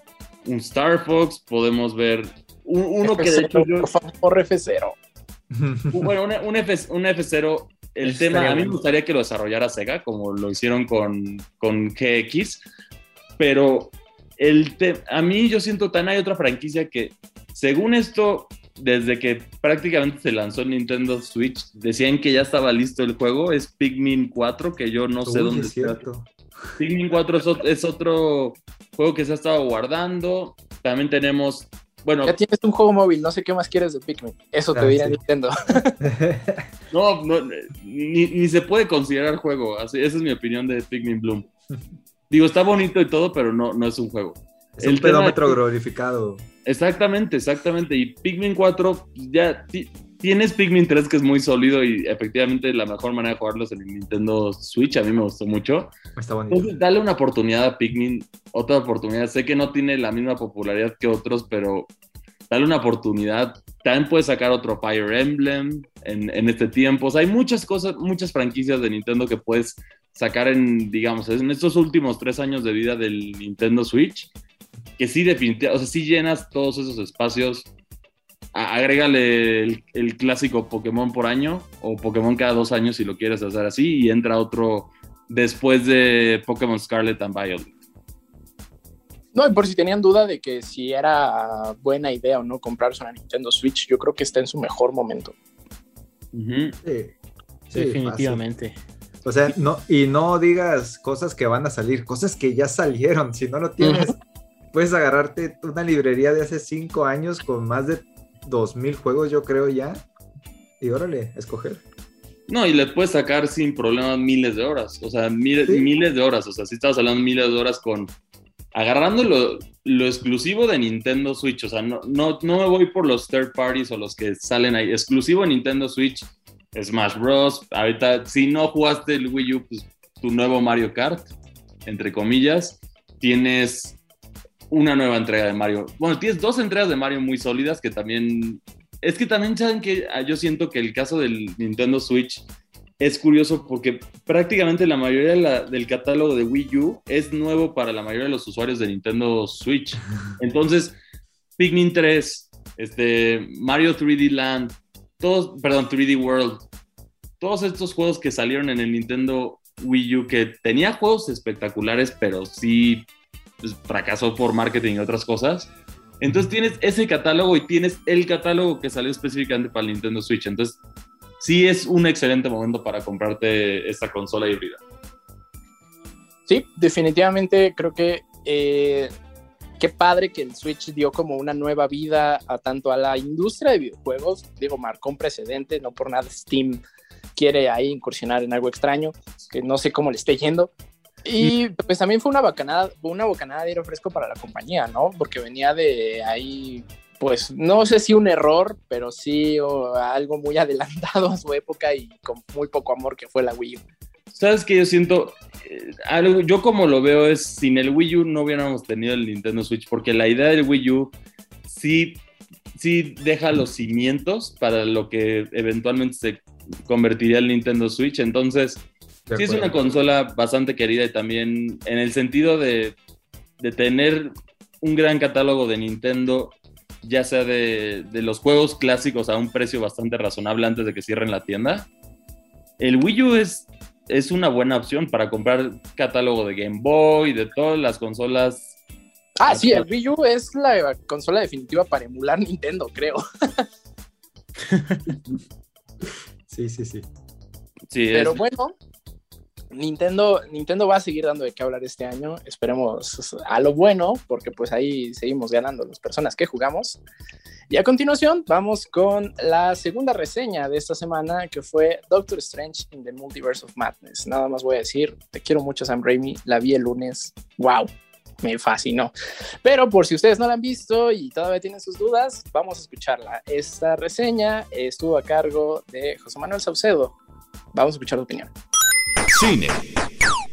un Star Fox, podemos ver un- uno que de hecho F0, yo- por favor, F0. bueno, un, un, F, un F0, el tema, a mí me gustaría que lo desarrollara Sega, como lo hicieron con, con GX, pero el te- a mí yo siento tan hay otra franquicia que, según esto, desde que prácticamente se lanzó el Nintendo Switch, decían que ya estaba listo el juego, es Pikmin 4, que yo no sé dónde es está. cierto. Pikmin 4 es, es otro juego que se ha estado guardando, también tenemos, bueno, Ya tienes un juego móvil, no sé qué más quieres de Pikmin. Eso te Ah, diría sí. Nintendo. No, no ni, ni se puede considerar juego. Así, esa es mi opinión de Pikmin Bloom. Digo, está bonito y todo, pero no, no es un juego. es El un pedómetro glorificado. Exactamente, exactamente. Y Pikmin 4, ya tienes Pikmin 3 que es muy sólido y efectivamente la mejor manera de jugarlos en el Nintendo Switch. A mí me gustó mucho. Está bonito. Entonces, dale una oportunidad a Pikmin, otra oportunidad. Sé que no tiene la misma popularidad que otros, pero dale una oportunidad. También puedes sacar otro Fire Emblem en, en este tiempo. O sea, hay muchas cosas, muchas franquicias de Nintendo que puedes sacar en, digamos, en estos últimos tres años de vida del Nintendo Switch, que sí definitivamente, o sea, sí llenas todos esos espacios. Agrégale el, el clásico Pokémon por año o Pokémon cada dos años si lo quieres hacer así y entra otro después de Pokémon Scarlet and Violet. No, y por si tenían duda de que si era buena idea o no comprarse una Nintendo Switch, yo creo que está en su mejor momento. Sí. Sí, Definitivamente. fácil. O sea, no, y no digas cosas que van a salir, cosas que ya salieron. Si no lo tienes, puedes agarrarte una librería de hace cinco años con más de 2000 juegos, yo creo ya. Y órale, escoger. No, y le puedes sacar sin problemas miles de horas. O sea, miles, Sí. miles de horas. O sea, si estabas hablando miles de horas con. Agarrando lo, lo exclusivo de Nintendo Switch. O sea, no, no, no me voy por los third parties o los que salen ahí. Exclusivo de Nintendo Switch, Smash Bros. Ahorita, si no jugaste el Wii U, pues tu nuevo Mario Kart, entre comillas. Tienes una nueva entrega de Mario. Bueno, tienes dos entregas de Mario muy sólidas que también. Es que también saben que ah, yo siento que el caso del Nintendo Switch es curioso porque prácticamente la mayoría de la- del catálogo de Wii U es nuevo para la mayoría de los usuarios de Nintendo Switch. Entonces, Pikmin 3, este, Mario 3D Land, todos, perdón, 3D World, todos estos juegos que salieron en el Nintendo Wii U que tenía juegos espectaculares, pero sí pues, fracasó por marketing y otras cosas. Entonces tienes ese catálogo y tienes el catálogo que salió específicamente para el Nintendo Switch. Entonces sí es un excelente momento para comprarte esta consola híbrida. Sí, definitivamente creo que eh, qué padre que el Switch dio como una nueva vida a tanto a la industria de videojuegos, digo, marcó un precedente, no por nada Steam quiere ahí incursionar en algo extraño, que no sé cómo le esté yendo. Y pues también fue una bocanada, una bocanada de aire fresco para la compañía, ¿no? Porque venía de ahí, pues no sé si un error, pero sí algo muy adelantado a su época y con muy poco amor que fue la Wii U. ¿Sabes qué? Yo siento, eh, algo, yo como lo veo es, sin el Wii U no hubiéramos tenido el Nintendo Switch, porque la idea del Wii U sí, sí deja los cimientos para lo que eventualmente se convertiría el Nintendo Switch. Entonces, sí es una consola bastante querida y también en el sentido de, de tener un gran catálogo de Nintendo, ya sea de, de, los juegos clásicos a un precio bastante razonable antes de que cierren la tienda. El Wii U es, es una buena opción para comprar catálogo de Game Boy, de todas las consolas. Ah, sí, el Wii U es la consola definitiva para emular Nintendo, creo. sí, sí, sí. sí Pero bueno, Nintendo, Nintendo va a seguir dando de qué hablar este año. Esperemos a lo bueno, porque pues ahí seguimos ganando las personas que jugamos. Y a continuación vamos con la segunda reseña de esta semana, que fue Doctor Strange in the Multiverse of Madness. Nada más voy a decir, te quiero mucho Sam Raimi, la vi el lunes. ¡Wow! Me fascinó. Pero por si ustedes no la han visto y todavía tienen sus dudas, vamos a escucharla. Esta reseña estuvo a cargo de José Manuel Saucedo. Vamos a escuchar tu opinión. Cine.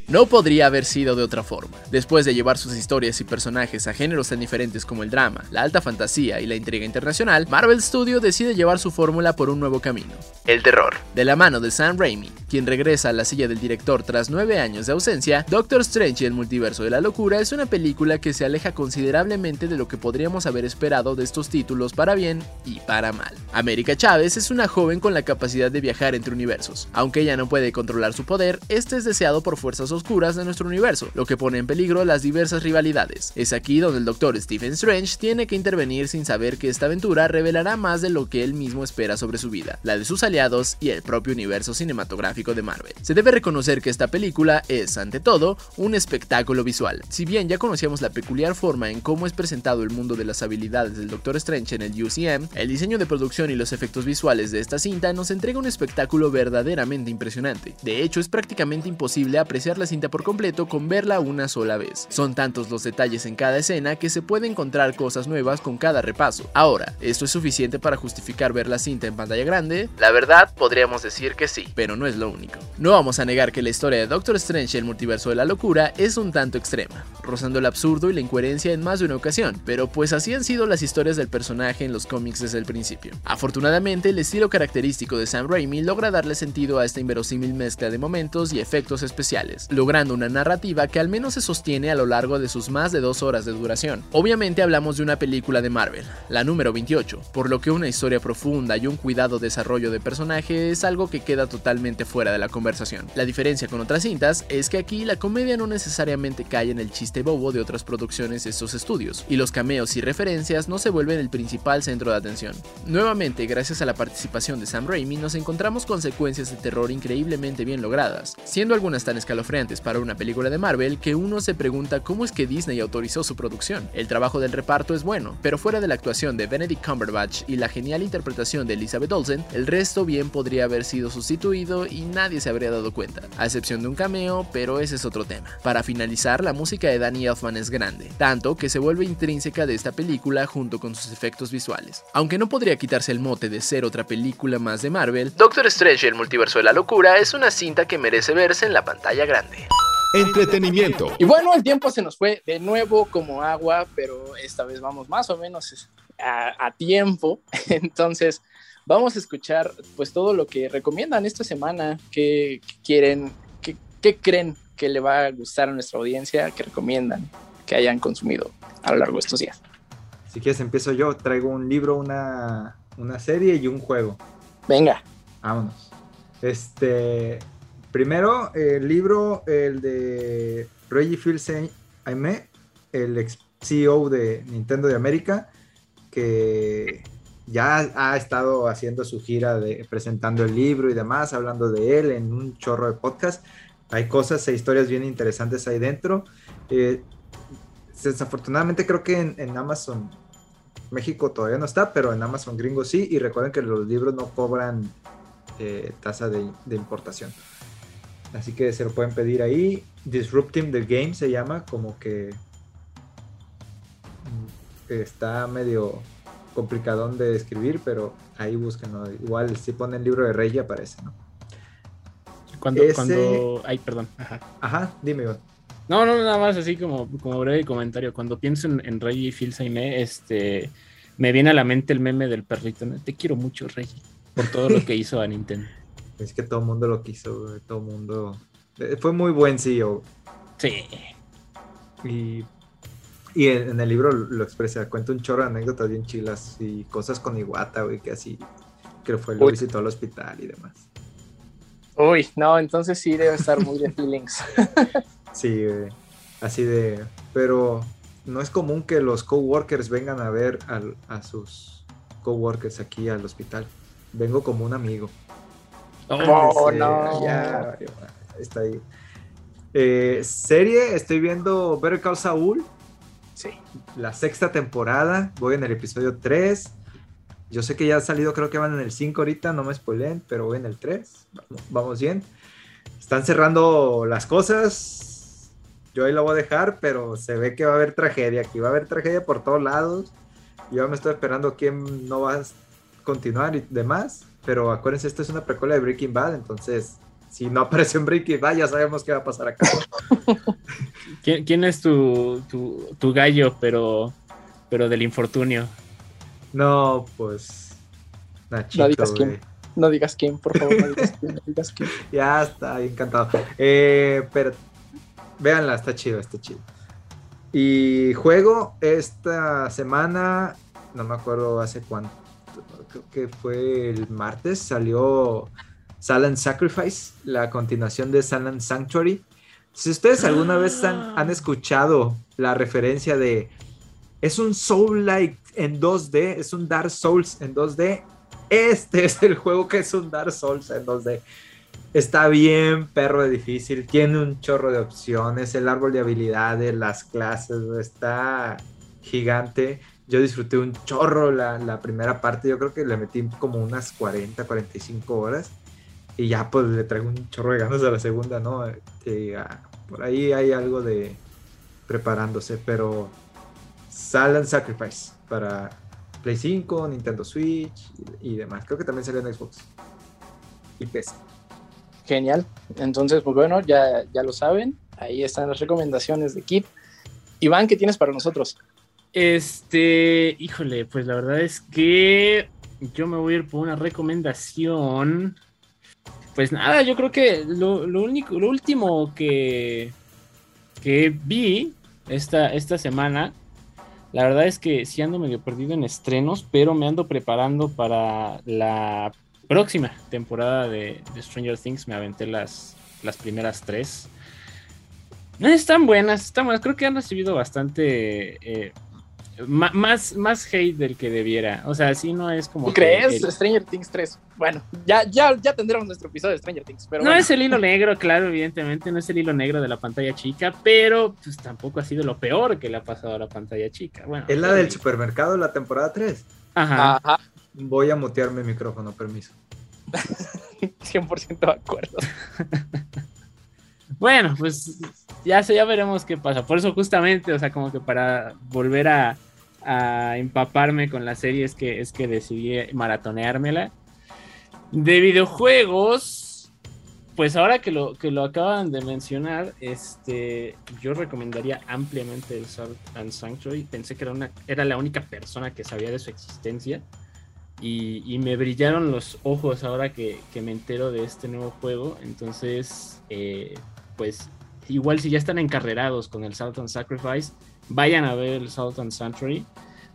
No podría haber sido de otra forma. Después de llevar sus historias y personajes a géneros tan diferentes como el drama, la alta fantasía y la intriga internacional, Marvel Studio decide llevar su fórmula por un nuevo camino. El terror. De la mano de Sam Raimi, quien regresa a la silla del director tras nueve años de ausencia, Doctor Strange y el multiverso de la locura es una película que se aleja considerablemente de lo que podríamos haber esperado de estos títulos para bien y para mal. América Chávez es una joven con la capacidad de viajar entre universos. Aunque ella no puede controlar su poder, este es deseado por fuerzas oscuras de nuestro universo, lo que pone en peligro las diversas rivalidades. Es aquí donde el Doctor Stephen Strange tiene que intervenir sin saber que esta aventura revelará más de lo que él mismo espera sobre su vida, la de sus aliados y el propio universo cinematográfico de Marvel. Se debe reconocer que esta película es, ante todo, un espectáculo visual. Si bien ya conocíamos la peculiar forma en cómo es presentado el mundo de las habilidades del Doctor Strange en el UCM, el diseño de producción y los efectos visuales de esta cinta nos entrega un espectáculo verdaderamente impresionante. De hecho, es prácticamente imposible apreciar la cinta por completo con verla una sola vez. Son tantos los detalles en cada escena que se puede encontrar cosas nuevas con cada repaso. Ahora, ¿esto es suficiente para justificar ver la cinta en pantalla grande? La verdad, podríamos decir que sí, pero no es lo único. No vamos a negar que la historia de Doctor Strange y el multiverso de la locura es un tanto extrema, rozando el absurdo y la incoherencia en más de una ocasión, pero pues así han sido las historias del personaje en los cómics desde el principio. Afortunadamente, el estilo característico de Sam Raimi logra darle sentido a esta inverosímil mezcla de momentos y efectos especiales, logrando una narrativa que al menos se sostiene a lo largo de sus más de dos horas de duración. Obviamente hablamos de una película de Marvel, la número 28, por lo que una historia profunda y un cuidado desarrollo de personaje es algo que queda totalmente fuera de la conversación. La diferencia con otras cintas es que aquí la comedia no necesariamente cae en el chiste bobo de otras producciones de estos estudios, y los cameos y referencias no se vuelven el principal centro de atención. Nuevamente, gracias a la participación de Sam Raimi, nos encontramos con secuencias de terror increíblemente bien logradas, siendo algunas tan escalofriantes para una película de Marvel que uno se pregunta cómo es que Disney autorizó su producción. El trabajo del reparto es bueno, pero fuera de la actuación de Benedict Cumberbatch y la genial interpretación de Elizabeth Olsen, el resto bien podría haber sido sustituido y nadie se habría dado cuenta, a excepción de un cameo, pero ese es otro tema. Para finalizar, la música de Danny Elfman es grande, tanto que se vuelve intrínseca de esta película junto con sus efectos visuales. Aunque no podría quitarse el mote de ser otra película más de Marvel, Doctor Strange y el multiverso de la locura es una cinta que merece verse en la pantalla grande. Entretenimiento. Y bueno, el tiempo se nos fue de nuevo como agua, pero esta vez vamos más o menos a, tiempo. Entonces, vamos a escuchar pues todo lo que recomiendan esta semana, qué quieren, qué, creen que le va a gustar a nuestra audiencia, que recomiendan que hayan consumido a lo largo de estos días. Si quieres, empiezo yo. Traigo un libro, una, una serie y un juego. Venga. Vámonos. Este, Primero, el libro, el de Reggie fils Aime, el ex CEO de Nintendo de América, que ya ha estado haciendo su gira presentando el libro y demás, hablando de él en un chorro de podcast. Hay cosas e historias bien interesantes ahí dentro. Eh, desafortunadamente creo que en, Amazon México todavía no está, pero en Amazon gringo sí. Y recuerden que los libros no cobran eh, tasa de, importación. Así que se lo pueden pedir ahí. Disrupting the Game se llama, como que está medio complicadón de escribir, pero ahí búsquenlo. Igual si ponen libro de rey aparece, ¿no? Cuando, cuando... Ay, perdón. Ajá. Ajá, dime, No, no, nada más así como, como breve comentario. Cuando pienso en, en Reggie Phil este, me viene a la mente el meme del perrito. Te quiero mucho, Reggie, por todo lo que hizo a Nintendo. Es que todo el mundo lo quiso, todo el mundo. Eh, fue muy buen CEO. Sí. Y, y en, el libro lo expresa, cuenta un chorro de anécdotas bien chilas y cosas con Iguata, güey, que así, que fue, lo visitó al hospital y demás. Uy, no, entonces sí debe estar muy de feelings. sí, güey, así de, pero no es común que los coworkers vengan a ver a sus coworkers aquí al hospital. Vengo como un amigo. Oh, no. Ya, está ahí. Eh, serie, estoy viendo Better Call Saul. Sí. La sexta temporada. Voy en el episodio 3. Yo sé que ya ha salido, creo que van en el 5 ahorita, no me spoilen, pero voy en el 3. Vamos bien. Están cerrando las cosas. Yo ahí lo voy a dejar, pero se ve que va a haber tragedia. Aquí va a haber tragedia por todos lados. Yo me estoy esperando quién no va a continuar y demás. Pero acuérdense, esta es una precuela de Breaking Bad, entonces si no aparece en Breaking Bad ya sabemos qué va a pasar acá. ¿Quién, es tu, tu, gallo, pero, pero del infortunio? No, pues... Nachito, no digas quién. No digas quién, por favor, no digas quién. ya está, encantado. Eh, pero véanla, está chido, está chido. Y juego esta semana, no me acuerdo hace cuánto que fue el martes, salió Silent Sacrifice, la continuación de Silent Sanctuary. Si ustedes alguna vez han, han, escuchado la referencia de es un Soul-like en 2D, es un Dark Souls en 2D, este es el juego que es un Dark Souls en 2D. Está bien, perro de difícil, tiene un chorro de opciones, el árbol de habilidades, las clases, está gigante yo disfruté un chorro la, primera parte, yo creo que le metí como unas 40, 45 horas y ya pues le traigo un chorro de ganas a la segunda, ¿no? Ah, por ahí hay algo de preparándose, pero Silent Sacrifice para Play 5, Nintendo Switch y, demás. Creo que también salió en Xbox y PC. Genial. Entonces, pues bueno, ya, ya lo saben. Ahí están las recomendaciones de Kip. Iván, ¿qué tienes para nosotros? Este, híjole, pues la verdad es que yo me voy a ir por una recomendación. Pues nada, yo creo que lo, único, lo último que, que vi esta, esta semana, la verdad es que sí ando medio perdido en estrenos, pero me ando preparando para la próxima temporada de, Stranger Things. Me aventé las, las primeras tres. Están buenas, están buenas. Creo que han recibido bastante eh, más, más hate del que debiera. O sea, sí no es como. ¿Crees? Stranger Things 3. Bueno, ya, ya, ya tendremos nuestro episodio de Stranger Things. Pero no es el hilo negro, claro, evidentemente. No es el hilo negro de la pantalla chica, pero pues tampoco ha sido lo peor que le ha pasado a la pantalla chica. Bueno, es la del supermercado, la temporada 3. Ajá. Voy a mutearme mi micrófono, permiso. 100% de acuerdo. bueno, pues ya, ya veremos qué pasa. Por eso justamente, o sea, como que para volver a, a empaparme con la serie es que, es que decidí maratoneármela. De videojuegos, pues ahora que lo, que lo acaban de mencionar, este, yo recomendaría ampliamente el Salt and Sanctuary. Pensé que era, una, era la única persona que sabía de su existencia. Y, me brillaron los ojos ahora que, me entero de este nuevo juego. Entonces, eh, pues igual si ya están encarrerados con el Salt and Sacrifice, vayan a ver el Southern Sanctuary,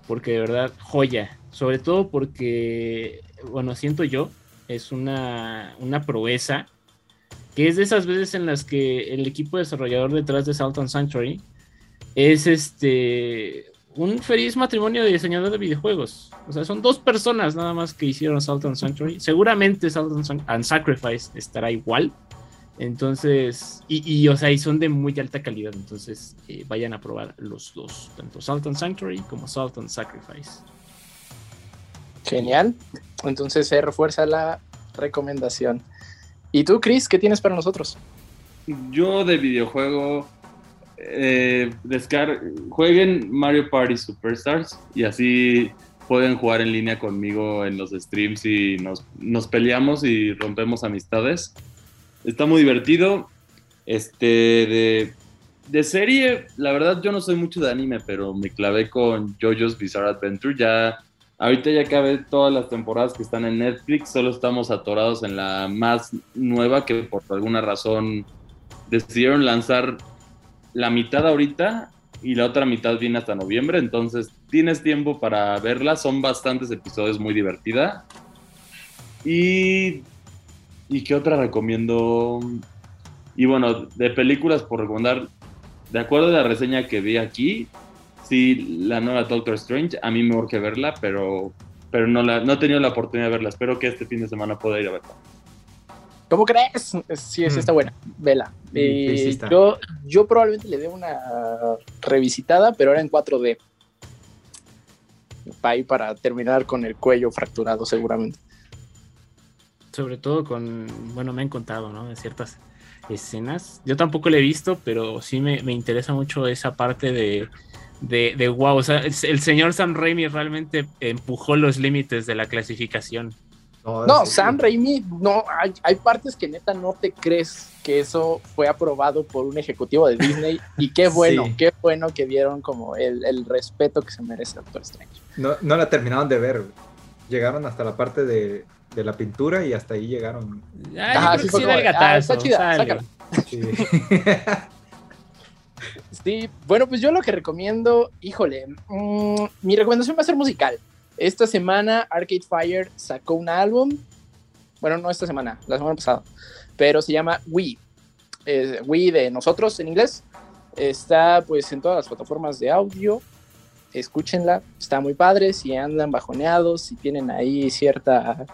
porque de verdad, joya. Sobre todo porque, bueno, siento yo, es una, una proeza, que es de esas veces en las que el equipo desarrollador detrás de Southern Sanctuary es este un feliz matrimonio de diseñador de videojuegos. O sea, son dos personas nada más que hicieron Salt Sanctuary. Seguramente Salt and Sacrifice estará igual. Entonces, y, o sea, y son de muy alta calidad. Entonces, eh, vayan a probar los dos, tanto Salt and Sanctuary como Salt and Sacrifice. Genial. Entonces se refuerza la recomendación. ¿Y tú, Chris, qué tienes para nosotros? Yo de videojuego, eh, jueguen Mario Party Superstars y así pueden jugar en línea conmigo en los streams y nos, nos peleamos y rompemos amistades. Está muy divertido. Este, de, de, serie, la verdad yo no soy mucho de anime, pero me clavé con JoJo's Bizarre Adventure. Ya, ahorita ya acabé todas las temporadas que están en Netflix, solo estamos atorados en la más nueva que por alguna razón decidieron lanzar la mitad ahorita y la otra mitad viene hasta noviembre, entonces tienes tiempo para verla, son bastantes episodios muy divertida. Y ¿Y qué otra recomiendo? Y bueno, de películas por recomendar, de acuerdo a la reseña que vi aquí, sí, la nueva Doctor Strange, a mí me urge verla, pero, pero no, la, no he tenido la oportunidad de verla. Espero que este fin de semana pueda ir a verla. ¿Cómo crees? Sí, sí está buena. Vela. Eh, yo, yo probablemente le dé una revisitada, pero ahora en 4D. Para, para terminar con el cuello fracturado, seguramente sobre todo con, bueno, me han contado, ¿no? De ciertas escenas. Yo tampoco le he visto, pero sí me, interesa mucho esa parte de, de, wow, o sea, el, señor Sam Raimi realmente empujó los límites de la clasificación. No, Sam Raimi, no, hay, hay, partes que neta no te crees que eso fue aprobado por un ejecutivo de Disney y qué bueno, qué bueno que dieron como el, respeto que se merece Doctor Strange. No, no la terminaron de ver, llegaron hasta la parte de de la pintura y hasta ahí llegaron. Ah, sí, sí, ah, está chida, Sí. bueno, pues yo lo que recomiendo, híjole, mm, mi recomendación va a ser musical. Esta semana Arcade Fire sacó un álbum, bueno, no esta semana, la semana pasada, pero se llama We, eh, We de nosotros en inglés. Está pues en todas las plataformas de audio, escúchenla, está muy padre, si andan bajoneados, si tienen ahí cierta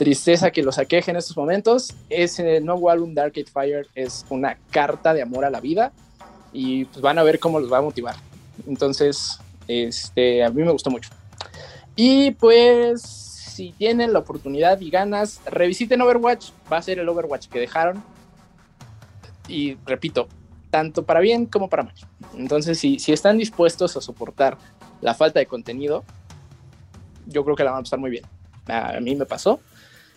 tristeza que los aqueje en estos momentos. Ese nuevo álbum Dark Fire es una carta de amor a la vida y pues van a ver cómo los va a motivar. Entonces, este, a mí me gustó mucho. Y pues, si tienen la oportunidad y ganas, revisiten Overwatch. Va a ser el Overwatch que dejaron. Y repito, tanto para bien como para mal. Entonces, si, si están dispuestos a soportar la falta de contenido, yo creo que la van a pasar muy bien. A mí me pasó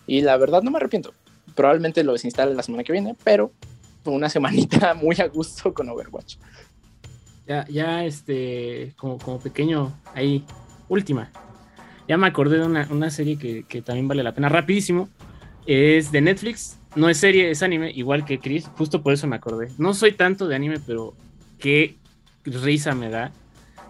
y la verdad no me arrepiento. Probablemente lo desinstale la semana que viene, pero una semanita muy a gusto con Overwatch. Ya, ya este, como, como pequeño, ahí, última. Ya me acordé de una, serie que, que, también vale la pena. Rapidísimo. Es de Netflix. No es serie, es anime, igual que Chris. Justo por eso me acordé. No soy tanto de anime, pero qué risa me da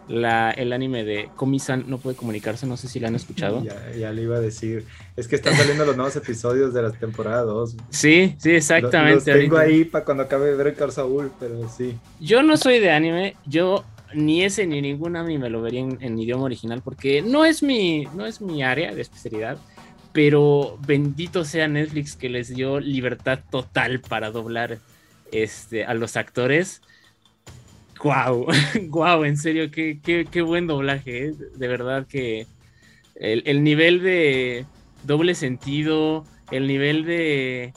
la, el anime de Komi-san no puede comunicarse, no sé si la han escuchado. Ya, le iba a decir, es que están saliendo los nuevos episodios de la temporada 2. Sí, sí, exactamente. Los, tengo ahí para cuando acabe de ver el Saúl, pero sí. Yo no soy de anime, yo ni ese ni ningún anime me lo vería en, idioma original porque no es, mi, no es mi área de especialidad, pero bendito sea Netflix que les dio libertad total para doblar este, a los actores Guau, guau, en serio, qué, qué, buen doblaje, ¿eh? de verdad que el, nivel de doble sentido, el nivel de,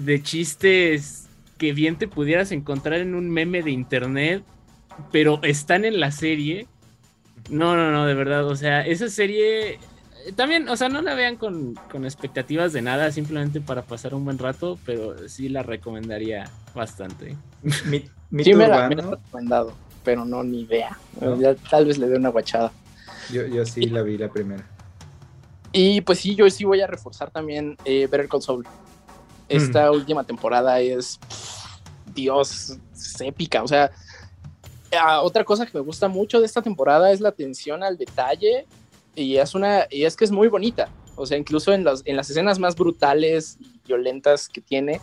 de chistes que bien te pudieras encontrar en un meme de internet, pero están en la serie. No, no, no, de verdad, o sea, esa serie también, o sea, no la vean con, con, expectativas de nada, simplemente para pasar un buen rato, pero sí la recomendaría bastante. Mi, sí, me la, he recomendado, pero no, ni idea. tal vez le dé una guachada. Yo, yo sí la vi la primera. Y pues sí, yo sí voy a reforzar también eh, Better Call Saul. Esta mm. última temporada es, Dios, es épica. O sea, ah, otra cosa que me gusta mucho de esta temporada es la atención al detalle y es una y es que es muy bonita. O sea, incluso en las, en las escenas más brutales y violentas que tiene,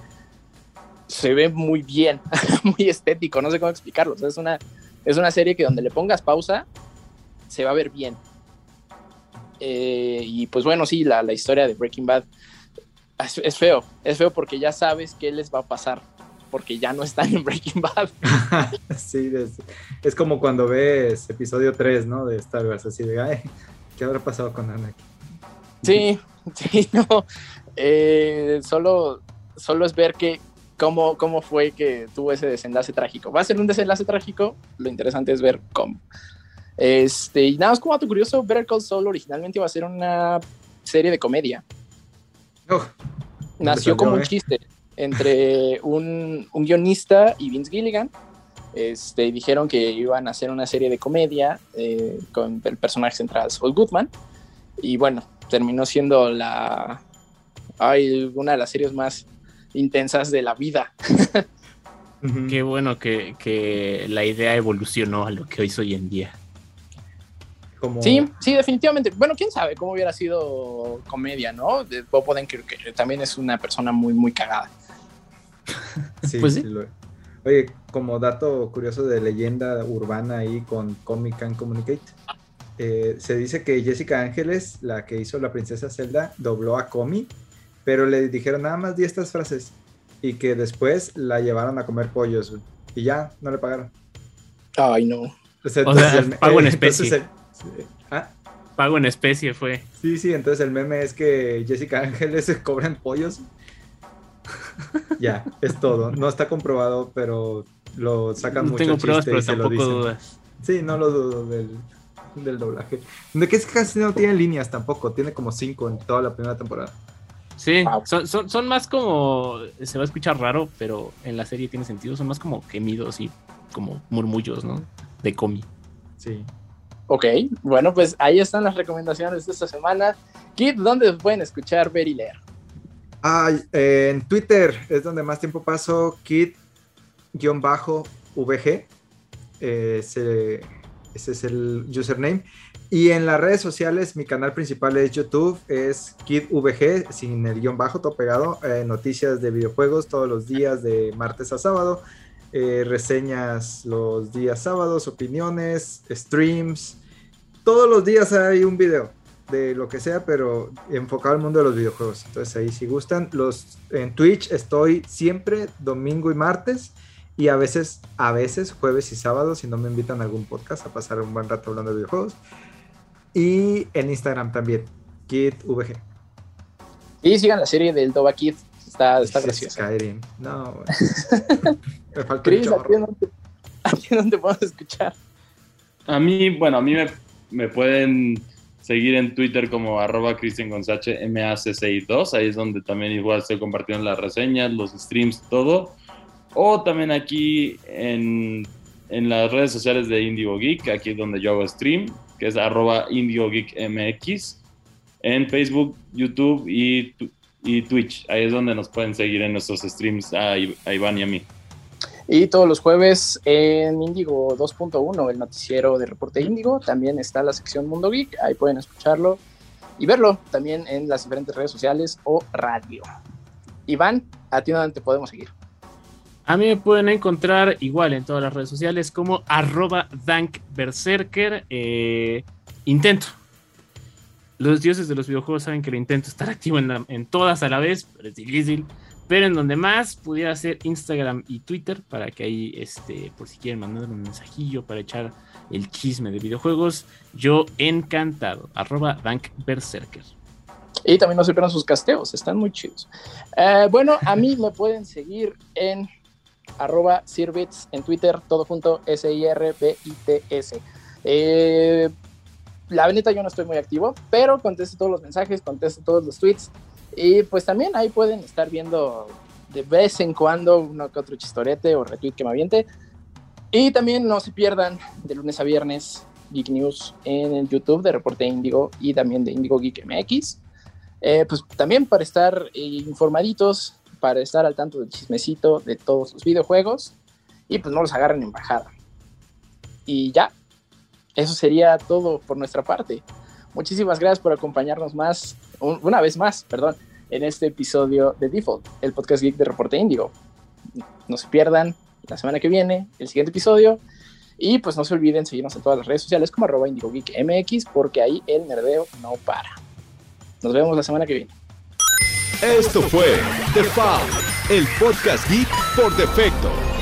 se ve muy bien, muy estético, no sé cómo explicarlo. es, una, es una serie que donde le pongas pausa, se va a ver bien. Eh, y pues bueno, sí, la, la, historia de Breaking Bad Es, es feo, es feo porque ya sabes qué les va a pasar, porque ya no están en Breaking Bad. sí, es, es como cuando ves episodio 3, ¿no? De Star Wars, así de, ay, ¿qué habrá pasado con Anakin? Sí, sí, no. eh, solo, solo es ver que cómo, cómo fue que tuvo ese desenlace trágico. Va a ser un desenlace trágico, lo interesante es ver cómo. Este, y nada más como dato curioso, Better Call Saul originalmente iba a ser una serie de comedia. Oh, Nació salió, como un eh? chiste entre un, un guionista y Vince Gilligan. Este, dijeron que iban a hacer una serie de comedia eh, con el personaje central Saul Goodman. Y bueno, terminó siendo la ay, una de las series más intensas de la vida. Qué bueno que, que la idea evolucionó a lo que hoy es hoy en día. Como, Sí, sí, definitivamente. Bueno, quién sabe cómo hubiera sido comedia, ¿no? De Bob Odenkirk, que también es una persona muy, muy cagada. sí, Pues sí sí. lo- Oye, como dato curioso de leyenda urbana ahí con Comic and Communicate, eh, se dice que Jessica Ángeles, la que hizo la princesa Zelda, dobló a Comi, pero le dijeron nada más di estas frases y que después la llevaron a comer pollos güey, y ya no le pagaron. Ay, no. O sea, O sea, entonces el- pago en entonces especie. el- ah, Pago en especie fue. Sí, sí, entonces el meme es que Jessica Ángeles se cobran pollos. ya, es todo. No está comprobado, pero lo sacan No mucho tengo pruebas, chiste y pero se lo tampoco dicen. dudas. Sí, no lo dudo del, del doblaje. De que es que casi no tiene líneas tampoco, tiene como cinco en toda la primera temporada. Sí, Wow. son, son, son más como. Se va a escuchar raro, pero en la serie tiene sentido. Son más como gemidos y como murmullos, ¿no? De comi. Sí. Ok, bueno, pues ahí están las recomendaciones de esta semana. Kid, ¿dónde pueden escuchar, ver y leer? Ay, eh, en Twitter es donde más tiempo paso, kid-vg. Eh, ese, ese es el username. Y en las redes sociales, mi canal principal es YouTube, es KidVG, sin el guion bajo, todo pegado. eh, noticias de videojuegos todos los días, de martes a sábado. eh, reseñas los días sábados, opiniones, streams. Todos los días hay un video de lo que sea, pero enfocado al mundo de los videojuegos. Entonces ahí si gustan, los en Twitch estoy siempre domingo y martes y a veces a veces jueves y sábados si no me invitan a algún podcast a pasar un buen rato hablando de videojuegos. Y en Instagram también, KidVG. Y sigan la serie del Doba Kid, está, está graciosa. Skyrim. No, güey. me falta un Chris, ¿a ti dónde, podemos escuchar? A mí, bueno, a mí me, me pueden seguir en Twitter como arroba Cristian Gonzache MACCI2, ahí es donde también igual estoy compartiendo las reseñas, los streams, todo. O también aquí en, en las redes sociales de Indigo Geek, aquí es donde yo hago stream, que es arroba Indigo Geek MX, en Facebook, YouTube y, y Twitch. Ahí es donde nos pueden seguir en nuestros streams a, a Iván y a mí. Y todos los jueves en Indigo 2.1, el noticiero de Reporte Indigo, también está la sección Mundo Geek, ahí pueden escucharlo y verlo también en las diferentes redes sociales o radio. Iván, ¿a ti dónde te podemos seguir? A mí me pueden encontrar igual en todas las redes sociales como arroba dankberserker. eh, intento. Los dioses de los videojuegos saben que lo intento estar activo en, todas a la vez, pero es difícil. Pero en donde más pudiera ser Instagram y Twitter, para que ahí, este, por si quieren mandar un mensajillo para echar el chisme de videojuegos, yo encantado. Arroba dankberserker. Y también no se pierdan sus casteos, están muy chidos. Eh, bueno, a mí me pueden seguir en arroba Sirbits en Twitter, todo junto, S-I-R-B-I-T-S. Eh, la neta yo no estoy muy activo, pero contesto todos los mensajes, contesto todos los tweets. Y pues también ahí pueden estar viendo de vez en cuando uno que otro chistorete o retweet que me aviente. Y también no se pierdan de lunes a viernes Geek News en el YouTube de Reporte Índigo y también de Índigo Geek MX. Eh, pues también para estar eh, informaditos, para estar al tanto del chismecito de todos los videojuegos y pues no los agarren en bajada. Y ya, eso sería todo por nuestra parte. Muchísimas gracias por acompañarnos más, un- una vez más, perdón, en este episodio de Default, el podcast geek de Reporte Índigo. No se pierdan la semana que viene el siguiente episodio y pues no se olviden seguirnos en todas las redes sociales como arroba Indigo Geek MX porque ahí el nerdeo no para. Nos vemos la semana que viene. Esto fue The Foul, el podcast geek por defecto.